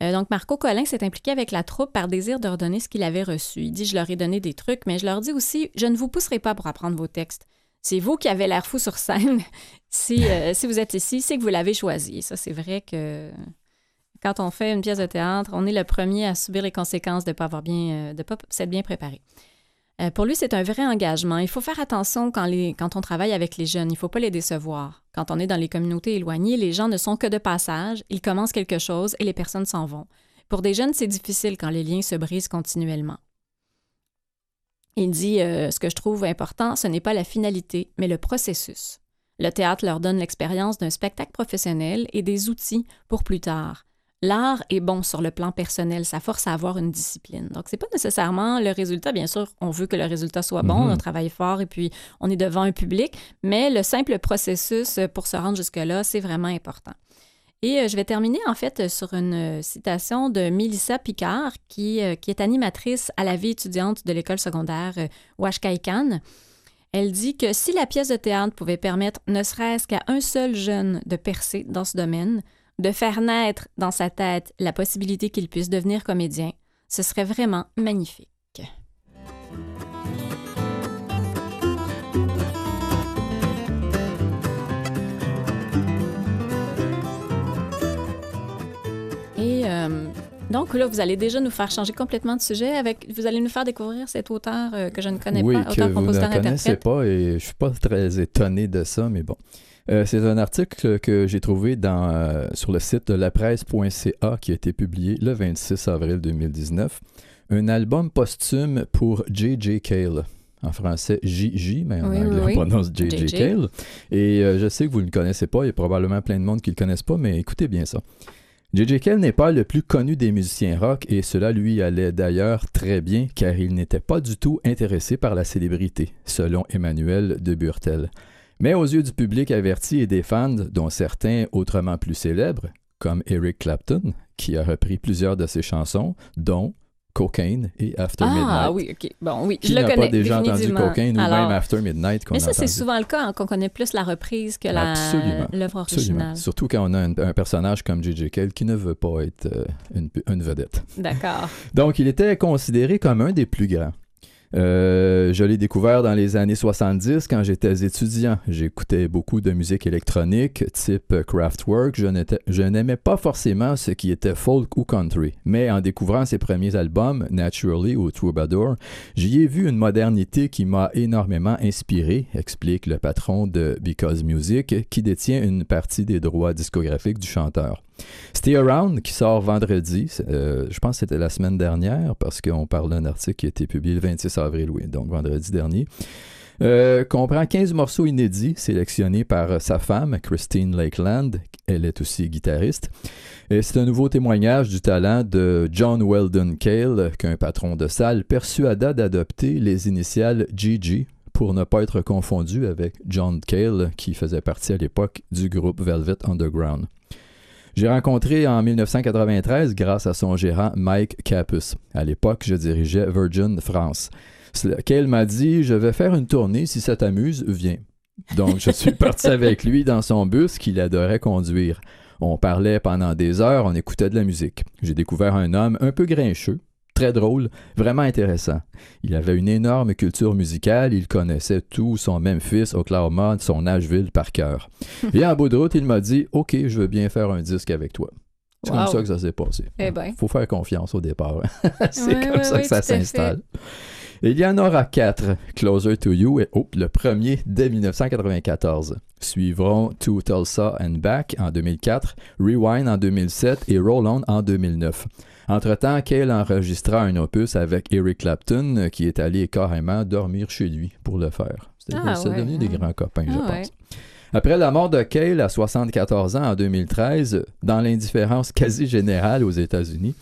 Donc, Marco Collin s'est impliqué avec la troupe par désir de redonner ce qu'il avait reçu. Il dit Je leur ai donné des trucs, mais je leur dis aussi Je ne vous pousserai pas pour apprendre vos textes. C'est vous qui avez l'air fou sur scène. <laughs> si, vous êtes ici, c'est que vous l'avez choisi. Ça, c'est vrai que quand on fait une pièce de théâtre, on est le premier à subir les conséquences de ne pas avoir pas s'être bien préparé. Euh, pour lui, c'est un vrai engagement. Il faut faire attention quand, on travaille avec les jeunes. Il ne faut pas les décevoir. Quand on est dans les communautés éloignées, les gens ne sont que de passage. Ils commencent quelque chose et les personnes s'en vont. Pour des jeunes, c'est difficile quand les liens se brisent continuellement. Il dit euh, Ce que je trouve important, ce n'est pas la finalité, mais le processus. Le théâtre leur donne l'expérience d'un spectacle professionnel et des outils pour plus tard. L'art est bon sur le plan personnel, ça force à avoir une discipline. Donc, c'est pas nécessairement le résultat. Bien sûr, on veut que le résultat soit bon, Mhm. on travaille fort et puis on est devant un public, mais le simple processus pour se rendre jusque-là, c'est vraiment important. Et euh, je vais terminer en fait sur une euh, citation de Mélissa Picard, qui, euh, qui est animatrice à la vie étudiante de l'école secondaire Ouashkaikan. Elle dit que si la pièce de théâtre pouvait permettre ne serait-ce qu'à un seul jeune de percer dans ce domaine, de faire naître dans sa tête la possibilité qu'il puisse devenir comédien, ce serait vraiment magnifique. Et euh, donc là, vous allez déjà nous faire changer complètement de sujet avec, vous allez nous faire découvrir cet auteur euh, que je ne connais oui, pas, que auteur, vous ne compositeur, connaissez interprète. pas et je suis pas très étonné de ça, mais bon. Euh, c'est un article que j'ai trouvé dans, euh, sur le site de lapresse.ca qui a été publié le 26 avril 2019. Un album posthume pour J.J. Cale. En français, J.J., mais en Oui, anglais, oui, on prononce J.J. JJ. Cale. Et euh, je sais que vous ne le connaissez pas, il y a probablement plein de monde qui ne le connaissent pas, mais écoutez bien ça. J.J. Cale n'est pas le plus connu des musiciens rock et cela lui allait d'ailleurs très bien car il n'était pas du tout intéressé par la célébrité, selon Emmanuel de Burtel. Mais aux yeux du public averti et des fans, dont certains autrement plus célèbres, comme Eric Clapton, qui a repris plusieurs de ses chansons, dont Cocaine et After Ah Midnight. oui, ok. Bon, oui, Qui je le n'a connais. pas déjà entendu. Cocaine ou même After Midnight qu'on Mais ça, c'est souvent le cas, hein, qu'on connaît plus la reprise que Absolument. l'œuvre Absolument. originale. Surtout quand on a un, un personnage comme J.J. Cale qui ne veut pas être euh, une, une vedette. D'accord. <laughs> Donc, il était considéré comme un des plus grands. Euh, je l'ai découvert dans les années 70 quand j'étais étudiant. J'écoutais beaucoup de musique électronique type Kraftwerk. Je n'aimais pas forcément ce qui était folk ou country, mais en découvrant ses premiers albums, Naturally ou Troubadour, j'y ai vu une modernité qui m'a énormément inspiré, explique le patron de Because Music, qui détient une partie des droits discographiques du chanteur. Stay Around, qui sort vendredi, euh, je pense que c'était la semaine dernière, parce qu'on parle d'un article qui a été publié le 26 avril, oui, donc vendredi dernier. Euh, comprend 15 morceaux inédits sélectionnés par sa femme, Christine Lakeland. Elle est aussi guitariste. Et c'est un nouveau témoignage du talent de John Weldon Cale, qu'un patron de salle persuada d'adopter les initiales GG pour ne pas être confondu avec John Cale, qui faisait partie à l'époque du groupe Velvet Underground. J'ai rencontré en 1993 grâce à son gérant Mike Capus. À l'époque, je dirigeais Virgin France. Lequel m'a dit Je vais faire une tournée, si ça t'amuse, viens. Donc, je suis parti <laughs> avec lui dans son bus qu'il adorait conduire. On parlait pendant des heures, on écoutait de la musique. J'ai découvert un homme un peu grincheux, très drôle, vraiment intéressant. Il avait une énorme culture musicale, il connaissait tout son Memphis, Oklahoma, son Nashville par cœur. <laughs> Et en bout de route, il m'a dit Ok, je veux bien faire un disque avec toi. C'est comme ça que ça s'est passé. Il eh ben. faut faire confiance au départ. <laughs> C'est comme ça que ça s'installe. Il y en aura quatre. Closer to You et oh, le premier dès 1994. Suivront To Tulsa and Back en 2004, Rewind en 2007 et Roll On en 2009. Entre-temps, Cale enregistra un opus avec Eric Clapton qui est allé carrément dormir chez lui pour le faire. C'est ah, devenu des grands copains, je ah, pense. Après la mort de Cale à 74 ans en 2013, dans l'indifférence quasi générale aux États-Unis,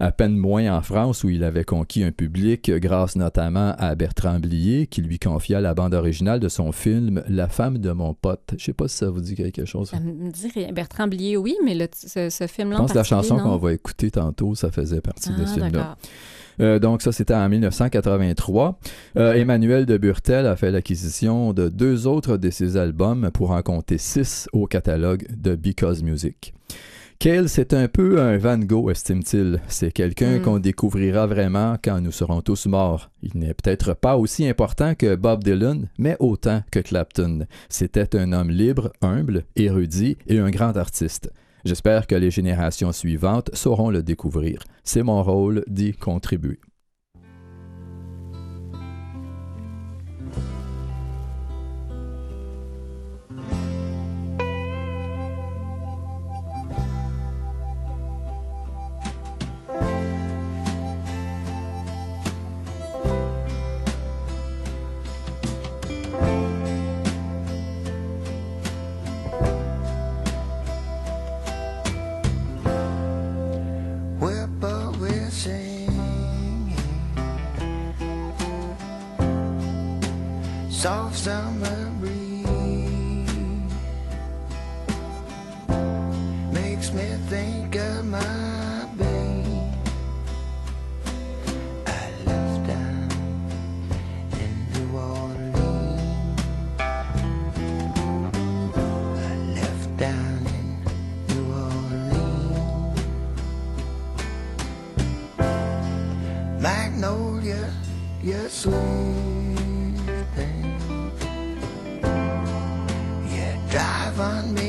à peine moins en France où il avait conquis un public grâce notamment à Bertrand Blier qui lui confia la bande originale de son film La femme de mon pote. Je sais pas si ça vous dit quelque chose. Ça me dit rien. Bertrand Blier, oui, mais ce, film-là. Je pense que la chanson qu'on va écouter tantôt, ça faisait partie de ce ah, film-là. Euh, donc ça, c'était en 1983. Euh, Emmanuel de Burtel a fait l'acquisition de deux autres de ses albums pour en compter six au catalogue de Because Music. Cale, c'est un peu un Van Gogh, estime-t-il. C'est quelqu'un hmm. qu'on découvrira vraiment quand nous serons tous morts. Il n'est peut-être pas aussi important que Bob Dylan, mais autant que Clapton. C'était un homme libre, humble, érudit et un grand artiste. J'espère que les générations suivantes sauront le découvrir. C'est mon rôle d'y contribuer. soft summer breeze makes me think of my baby. I left down in New Orleans. I left down in New Orleans. Magnolia, you're sweet. find me.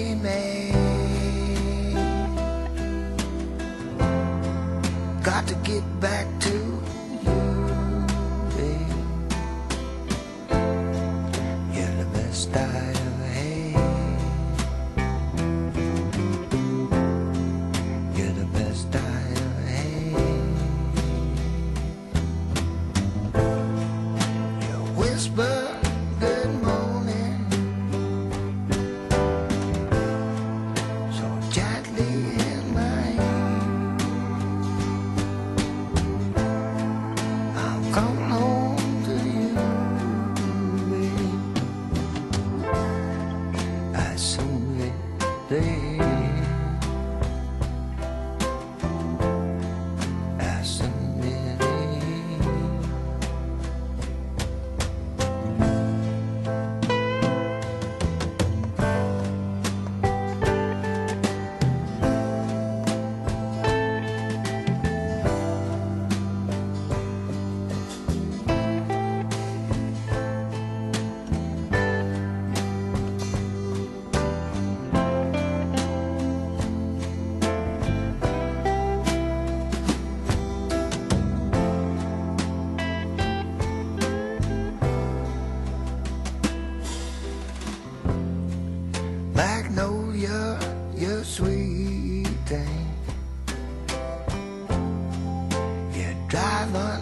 driver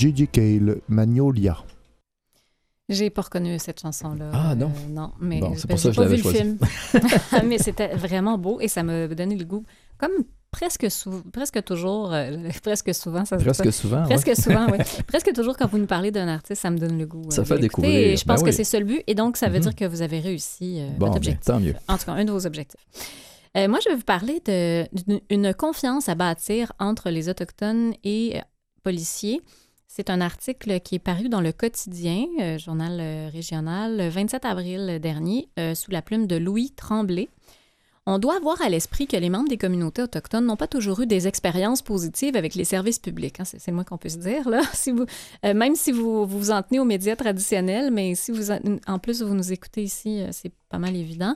Gigi Cale, Magnolia. J'ai pas reconnu cette chanson-là. Ah, non. Euh, non, mais Bon, c'est pour ça j'ai que je pas vu le film. <laughs> <laughs> mais c'était vraiment beau et ça m'a donné le goût. Comme presque, sou- presque toujours, euh, <laughs> presque souvent, ça. Presque souvent. ouais. Presque souvent, oui. Presque toujours, quand vous nous parlez d'un artiste, ça me donne le goût. euh, Ça de fait découvrir. Et je pense Ben que c'est ça le but. Et donc, ça veut Mhm. dire que vous avez réussi euh, Bon, votre ben, objectif. tant mieux. En tout cas, un de vos objectifs. Euh, moi, je vais vous parler d'une une confiance à bâtir entre les Autochtones et euh, policiers. C'est un article qui est paru dans le quotidien, euh, journal euh, régional, le 27 avril dernier, euh, sous la plume de Louis Tremblay. On doit avoir à l'esprit que les membres des communautés autochtones n'ont pas toujours eu des expériences positives avec les services publics. hein. C'est le moins qu'on puisse dire. <laughs> Même si vous, vous en tenez aux médias traditionnels, mais si vous en, plus vous nous écoutez ici, c'est pas mal évident.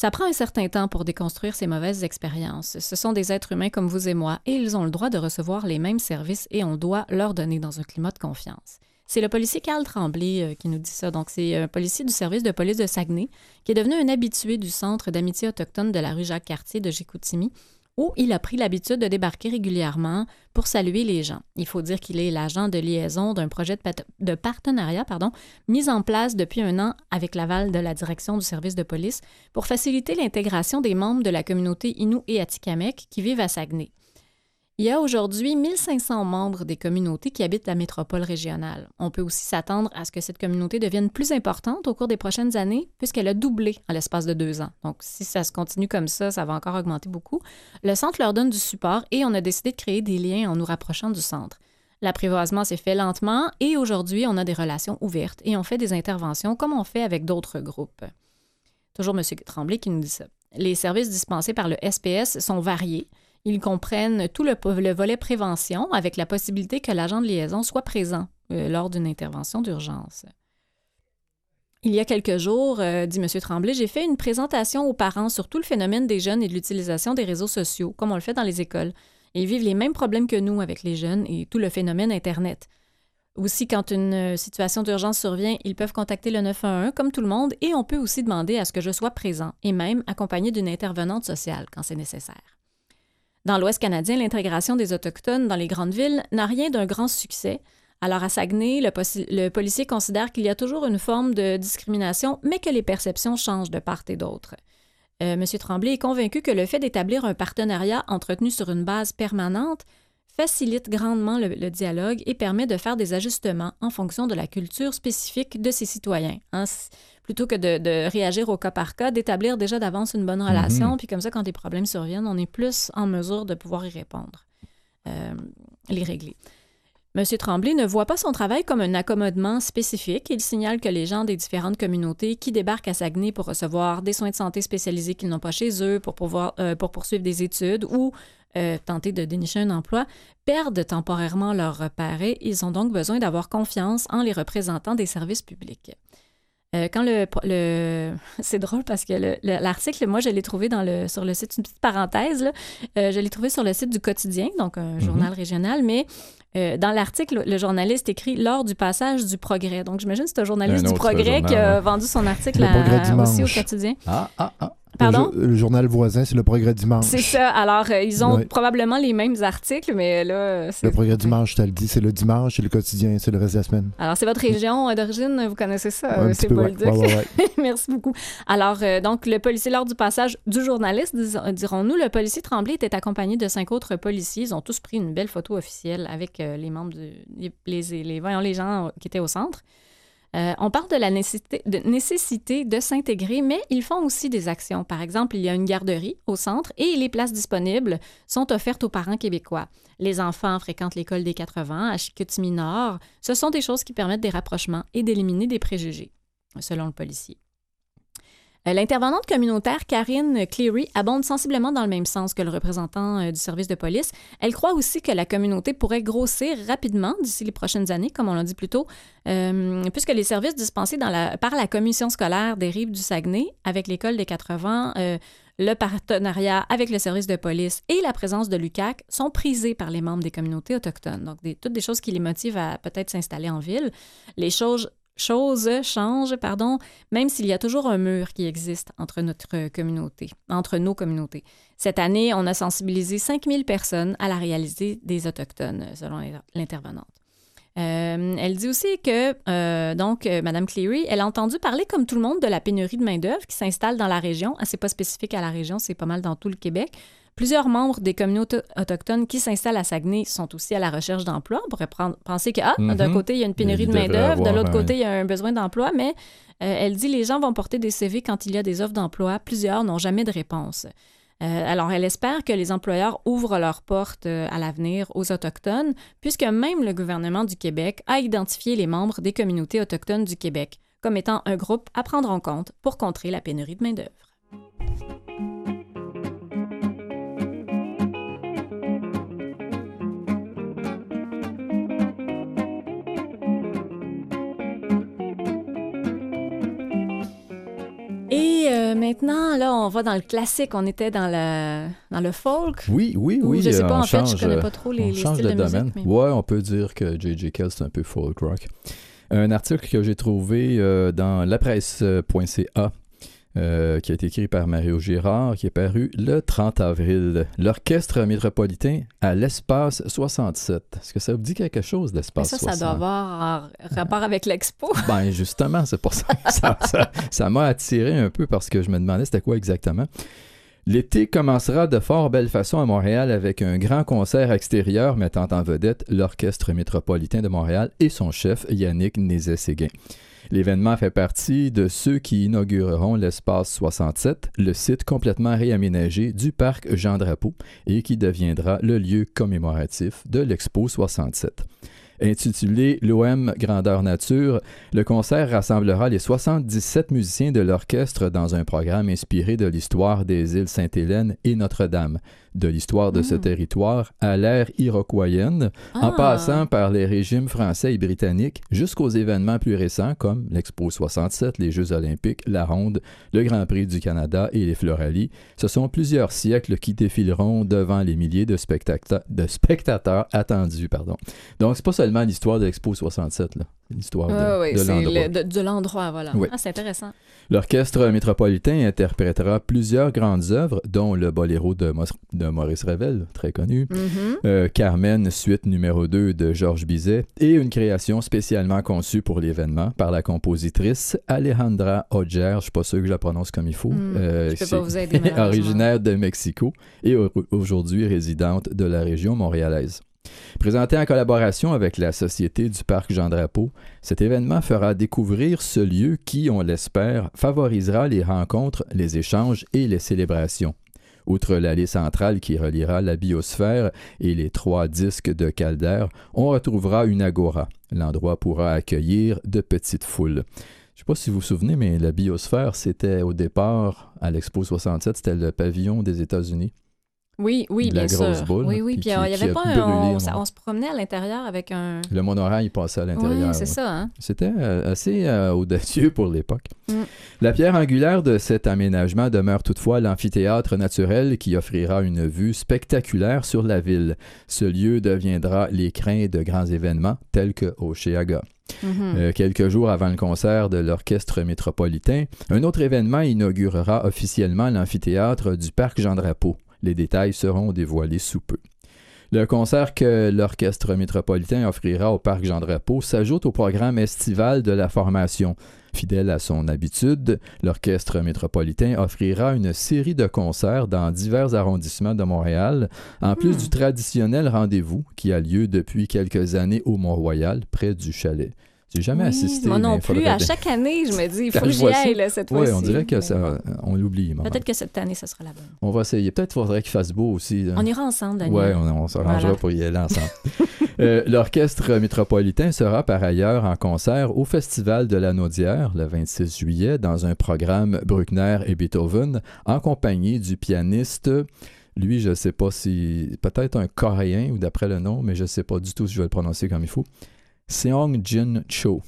Ça prend un certain temps pour déconstruire ces mauvaises expériences. Ce sont des êtres humains comme vous et moi, et ils ont le droit de recevoir les mêmes services et on doit leur donner dans un climat de confiance. C'est le policier Carl Tremblay euh, qui nous dit ça. Donc, c'est un policier du service de police de Saguenay qui est devenu un habitué du centre d'amitié autochtone de la rue Jacques-Cartier de Chicoutimi, où il a pris l'habitude de débarquer régulièrement pour saluer les gens. Il faut dire qu'il est l'agent de liaison d'un projet de, partenariat pardon, mis en place depuis un an avec l'aval de la direction du service de police pour faciliter l'intégration des membres de la communauté Innu et Atikamekw qui vivent à Saguenay. Il y a aujourd'hui 1500 membres des communautés qui habitent la métropole régionale. On peut aussi s'attendre à ce que cette communauté devienne plus importante au cours des prochaines années, puisqu'elle a doublé en l'espace de deux ans. Donc, si ça se continue comme ça, ça va encore augmenter beaucoup. Le centre leur donne du support et on a décidé de créer des liens en nous rapprochant du centre. L'apprivoisement s'est fait lentement et aujourd'hui, on a des relations ouvertes et on fait des interventions comme on fait avec d'autres groupes. Toujours M. Tremblay qui nous dit ça. Les services dispensés par le SPS sont variés. Ils comprennent tout le, le volet prévention avec la possibilité que l'agent de liaison soit présent euh, lors d'une intervention d'urgence. Il y a quelques jours, euh, dit M. Tremblay, j'ai fait une présentation aux parents sur tout le phénomène des jeunes et de l'utilisation des réseaux sociaux, comme on le fait dans les écoles. Ils vivent les mêmes problèmes que nous avec les jeunes et tout le phénomène Internet. Aussi, quand une euh, situation d'urgence survient, ils peuvent contacter le 911 comme tout le monde et on peut aussi demander à ce que je sois présent et même accompagné d'une intervenante sociale quand c'est nécessaire. Dans l'Ouest canadien, l'intégration des Autochtones dans les grandes villes n'a rien d'un grand succès. Alors à Saguenay, le, policier considère qu'il y a toujours une forme de discrimination, mais que les perceptions changent de part et d'autre. Euh, M. Tremblay est convaincu que le fait d'établir un partenariat entretenu sur une base permanente facilite grandement le, le dialogue et permet de faire des ajustements en fonction de la culture spécifique de ses citoyens. hein. Plutôt que de, de réagir au cas par cas, d'établir déjà d'avance une bonne relation, puis comme ça, quand des problèmes surviennent, on est plus en mesure de pouvoir y répondre, euh, les régler. M. Tremblay ne voit pas son travail comme un accommodement spécifique. Il signale que les gens des différentes communautés qui débarquent à Saguenay pour recevoir des soins de santé spécialisés qu'ils n'ont pas chez eux, pour, pouvoir, euh, pour poursuivre des études ou euh, tenter de dénicher un emploi, perdent temporairement leurs repères et ils ont donc besoin d'avoir confiance en les représentants des services publics. Euh, quand le, le- <laughs> c'est drôle parce que le- le- l'article, moi, je l'ai trouvé dans le, sur le site, une petite parenthèse, là, euh, je l'ai trouvé sur le site du quotidien, donc un journal régional, mais euh, dans l'article, le journaliste écrit lors du passage du progrès. Donc, j'imagine que c'est un journaliste Un du progrès journal, qui a ouais. vendu son article Le à- aussi au quotidien. Ah, ah, ah. Pardon? Le, jo- le journal voisin, c'est le Progrès Dimanche. C'est ça. Alors, euh, ils ont Ouais. probablement les mêmes articles, mais là, c'est... Le Progrès Dimanche, je te le dis, c'est le dimanche, c'est le quotidien, c'est le reste de la semaine. Alors, c'est votre région euh, d'origine, vous connaissez ça, euh, petit c'est pas ouais. Ouais, ouais, ouais. <laughs> Merci beaucoup. Alors, euh, donc, le policier, lors du passage du journaliste, dirons-nous, le policier Tremblay était accompagné de cinq autres policiers. Ils ont tous pris une belle photo officielle avec euh, les membres, du, les, les, les- voyons, les gens qui étaient au centre. Euh, on parle de la nécessité de, nécessité de s'intégrer, mais ils font aussi des actions. Par exemple, il y a une garderie au centre et les places disponibles sont offertes aux parents québécois. Les enfants fréquentent l'école des 80 à Chicoutimi Nord. Ce sont des choses qui permettent des rapprochements et d'éliminer des préjugés, selon le policier. Euh, L'intervenante communautaire Karine Cleary abonde sensiblement dans le même sens que le représentant euh, du service de police. Elle croit aussi que la communauté pourrait grossir rapidement d'ici les prochaines années, comme on l'a dit plus tôt, euh, puisque les services dispensés par la commission scolaire des rives du Saguenay, avec l'école des 80, euh, le partenariat avec le service de police et la présence de l'UCAC sont prisés par les membres des communautés autochtones. Donc, toutes des choses qui les motivent à peut-être s'installer en ville. Les choses, choses changent, pardon, même s'il y a toujours un mur qui existe entre notre communauté, entre nos communautés. Cette année, on a sensibilisé 5000 personnes à la réalité des Autochtones, selon l'intervenante. Euh, elle dit aussi que, euh, donc, euh, Mme Cleary, elle a entendu parler, comme tout le monde, de la pénurie de main-d'œuvre qui s'installe dans la région. Ah, c'est pas spécifique à la région, c'est pas mal dans tout le Québec. Plusieurs membres des communautés autochtones qui s'installent à Saguenay sont aussi à la recherche d'emploi. On pourrait prendre- penser que, ah, d'un Mhm. côté, il y a une pénurie de main-d'œuvre, de l'autre côté, il y a un besoin d'emploi, mais euh, elle dit les gens vont porter des CV quand il y a des offres d'emploi. Plusieurs n'ont jamais de réponse. Euh, alors, elle espère que les employeurs ouvrent leurs portes euh, à l'avenir aux Autochtones, puisque même le gouvernement du Québec a identifié les membres des communautés autochtones du Québec comme étant un groupe à prendre en compte pour contrer la pénurie de main-d'œuvre. Et euh, maintenant, là, on va dans le classique. On était dans le, dans le folk. Oui, oui, Ou oui. je sais euh, pas, on en fait, je connais euh, pas trop les, on les change styles de de domaine. musique. mais- Ouais, on peut dire que J.J. Kell, c'est un peu folk rock. Un article que j'ai trouvé euh, dans lapresse.ca euh, qui a été écrit par Mario Girard, qui est paru le 30 avril. L'Orchestre métropolitain à l'Espace 67. Est-ce que ça vous dit quelque chose, l'Espace ça, 67? ça doit avoir un rapport avec l'expo. <laughs> Ben justement, c'est pour ça. ça <laughs> ça- ça m'a attiré un peu parce que je me demandais c'était quoi exactement. L'été commencera de fort belle façon à Montréal avec un grand concert extérieur mettant en vedette l'Orchestre métropolitain de Montréal et son chef Yannick Nézet-Séguin. L'événement fait partie de ceux qui inaugureront l'espace 67, le site complètement réaménagé du parc Jean Drapeau et qui deviendra le lieu commémoratif de l'Expo 67. Intitulé L'OM Grandeur Nature, le concert rassemblera les 77 musiciens de l'orchestre dans un programme inspiré de l'histoire des îles Sainte-Hélène et Notre-Dame, de l'histoire de ce Mm. territoire à l'ère iroquoienne, en Ah. passant par les régimes français et britanniques jusqu'aux événements plus récents comme l'Expo 67, les Jeux olympiques, la Ronde, le Grand Prix du Canada et les Floralies. Ce sont plusieurs siècles qui défileront devant les milliers de, spectateurs attendus. Pardon. Donc, c'est pas seulement l'histoire de l'Expo 67, là. C'est l'histoire de, c'est l'endroit. le- de, de l'endroit, voilà. Oui. Ah, c'est intéressant. L'orchestre métropolitain interprétera plusieurs grandes œuvres, dont le boléro de, Maurice Ravel, très connu, Mhm. euh, Carmen, suite numéro 2 de Georges Bizet, et une création spécialement conçue pour l'événement par la compositrice Alejandra Oger, je suis pas sûr que je la prononce comme il faut. Hmm, Euh, je peux c'est pas vous aider, <laughs> originaire de Mexico et au- aujourd'hui résidente de la région montréalaise. Présenté en collaboration avec la Société du Parc Jean Drapeau, cet événement fera découvrir ce lieu qui, on l'espère, favorisera les rencontres, les échanges et les célébrations. Outre l'allée centrale qui reliera la biosphère et les trois disques de Calder, on retrouvera une agora. L'endroit pourra accueillir de petites foules. Je ne sais pas si vous vous souvenez, mais la biosphère, c'était au départ, à l'Expo 67, c'était le pavillon des États-Unis. Oui, oui, de la bien grosse sûr. boule, oui, oui. puis euh, il y avait pas un, on, se promenait à l'intérieur avec un. Le monorail passait à l'intérieur. Oui, c'est ouais. ça, hein. C'était euh, assez euh, audacieux pour l'époque. Mm. La pierre angulaire de cet aménagement demeure toutefois l'amphithéâtre naturel qui offrira une vue spectaculaire sur la ville. Ce lieu deviendra l'écrin de grands événements tels que Oshéaga. Mhm. Euh, quelques jours avant le concert de l'Orchestre métropolitain, un autre événement inaugurera officiellement l'amphithéâtre du Parc Jean Drapeau. Les détails seront dévoilés sous peu. Le concert que l'Orchestre métropolitain offrira au Parc Jean Drapeau s'ajoute au programme estival de la formation. Fidèle à son habitude, l'Orchestre métropolitain offrira une série de concerts dans divers arrondissements de Montréal, en plus Hmm. du traditionnel rendez-vous qui a lieu depuis quelques années au Mont-Royal, près du chalet. J'ai jamais Oui, assisté. Moi non plus. À chaque année, je me dis, il <laughs> faut que j'y aille là, cette Oui, fois-ci. on dirait que ça, on l'oublie. Peut-être que cette année, ça sera la bonne. On va essayer. Peut-être qu'il faudrait qu'il fasse beau aussi. là. On ira ensemble, Daniel. Ouais, on, on s'arrangera Voilà. pour y aller ensemble. <laughs> Euh, L'Orchestre métropolitain sera par ailleurs en concert au Festival de la Naudière le 26 juillet dans un programme Bruckner et Beethoven en compagnie du pianiste. Lui, je ne sais pas si. Peut-être un coréen ou d'après le nom, mais je ne sais pas du tout si je vais le prononcer comme il faut. Seong Jin Cho.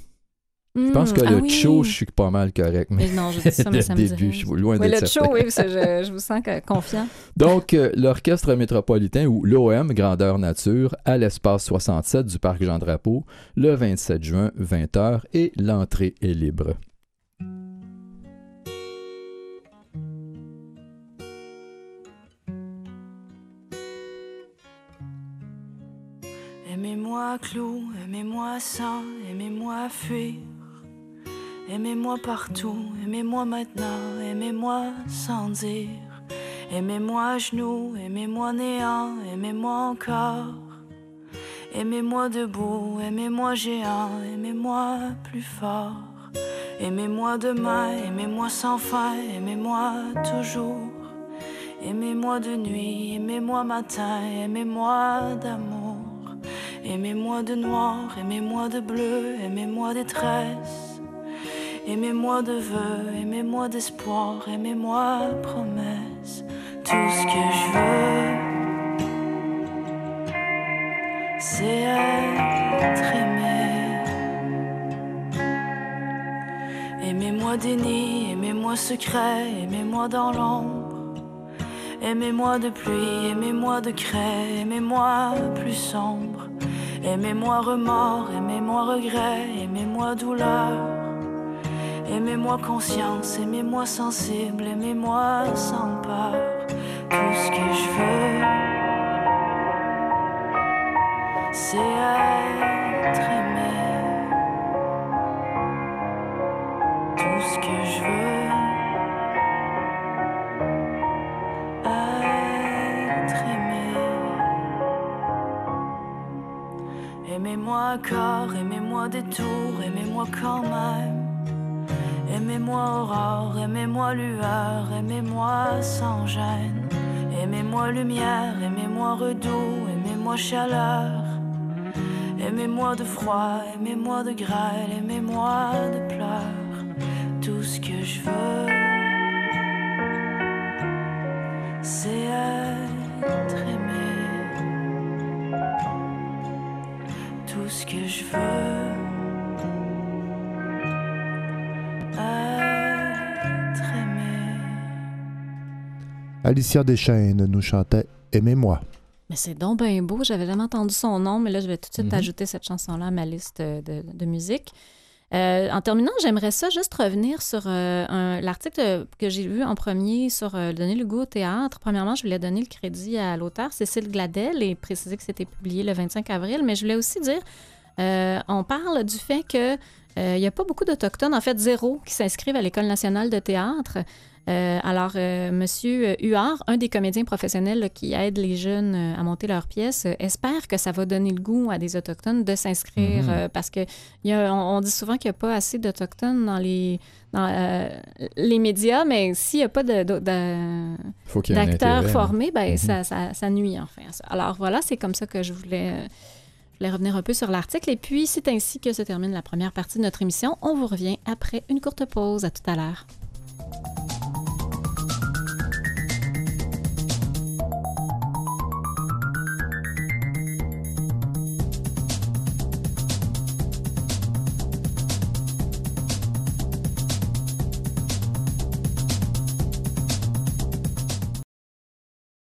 Je pense que Hmm, le ah oui. Cho, je suis pas mal correct, mais Mais non, je dis ça, mais <laughs> le ça me dit début, je suis loin Oui, d'être le certain. show, oui, parce que je, je vous sens que- confiant. Donc, euh, l'Orchestre métropolitain ou l'OM Grandeur Nature à l'espace 67 du Parc Jean-Drapeau le 27 juin, 20h, et l'entrée est libre. Aimez-moi clou, aimez-moi sans, aimez-moi fuir. Aimez-moi partout, aimez-moi maintenant, aimez-moi sans dire. Aimez-moi à genoux, aimez-moi néant, aimez-moi encore. Aimez-moi debout, aimez-moi géant, aimez-moi plus fort. Aimez-moi demain, aimez-moi sans fin, aimez-moi toujours. Aimez-moi de nuit, aimez-moi matin, aimez-moi d'amour. Aimez-moi de noir, aimez-moi de bleu, aimez-moi détresse. Aimez-moi de vœux, aimez-moi d'espoir, aimez-moi promesse. Tout ce que je veux, c'est être aimé. Aimez-moi déni, aimez-moi secret, aimez-moi dans l'ombre. Aimez-moi de pluie, aimez-moi de craie, aimez-moi plus sombre. Aimez-moi remords, aimez-moi regret, aimez-moi douleur. Aimez-moi conscience, aimez-moi sensible, aimez-moi sans peur. Tout ce que je veux, c'est être aimé. Tout ce que je veux, Aimez-moi corps, aimez-moi détour, aimez-moi quand même. Aimez-moi aurore, aimez-moi lueur, aimez-moi sans gêne. Aimez-moi lumière, aimez-moi redoux, aimez-moi chaleur. Aimez-moi de froid, aimez-moi de grêle, aimez-moi de pleurs. Tout ce que je veux, c'est être aimé. Que je veux, être aimé. Alicia Deschaines nous chantait Aimez-moi. Mais c'est donc bien beau. J'avais jamais entendu son nom, mais là, je vais tout de suite Mhm. ajouter cette chanson-là à ma liste de, de musique. Euh, en terminant, j'aimerais ça juste revenir sur euh, l'article que j'ai lu en premier sur euh, donner le goût au théâtre. Premièrement, je voulais donner le crédit à l'auteur Cécile Gladel et préciser que c'était publié le 25 avril, mais je voulais aussi dire, euh, on parle du fait que euh, il n'y a pas beaucoup d'Autochtones, en fait zéro, qui s'inscrivent à l'École nationale de théâtre. Euh, alors, euh, Monsieur Huard, un des comédiens professionnels là, qui aide les jeunes euh, à monter leurs pièces, euh, espère que ça va donner le goût à des Autochtones de s'inscrire Mhm. euh, parce que il y a- on, on dit souvent qu'il n'y a pas assez d'Autochtones dans les, dans, euh, les médias, mais s'il n'y a pas d'acteurs hein. formés, ben, Mhm. ça, ça- ça nuit enfin. Alors voilà, c'est comme ça que je voulais, euh, voulais revenir un peu sur l'article. Et puis, c'est ainsi que se termine la première partie de notre émission. On vous revient après une courte pause. À tout à l'heure.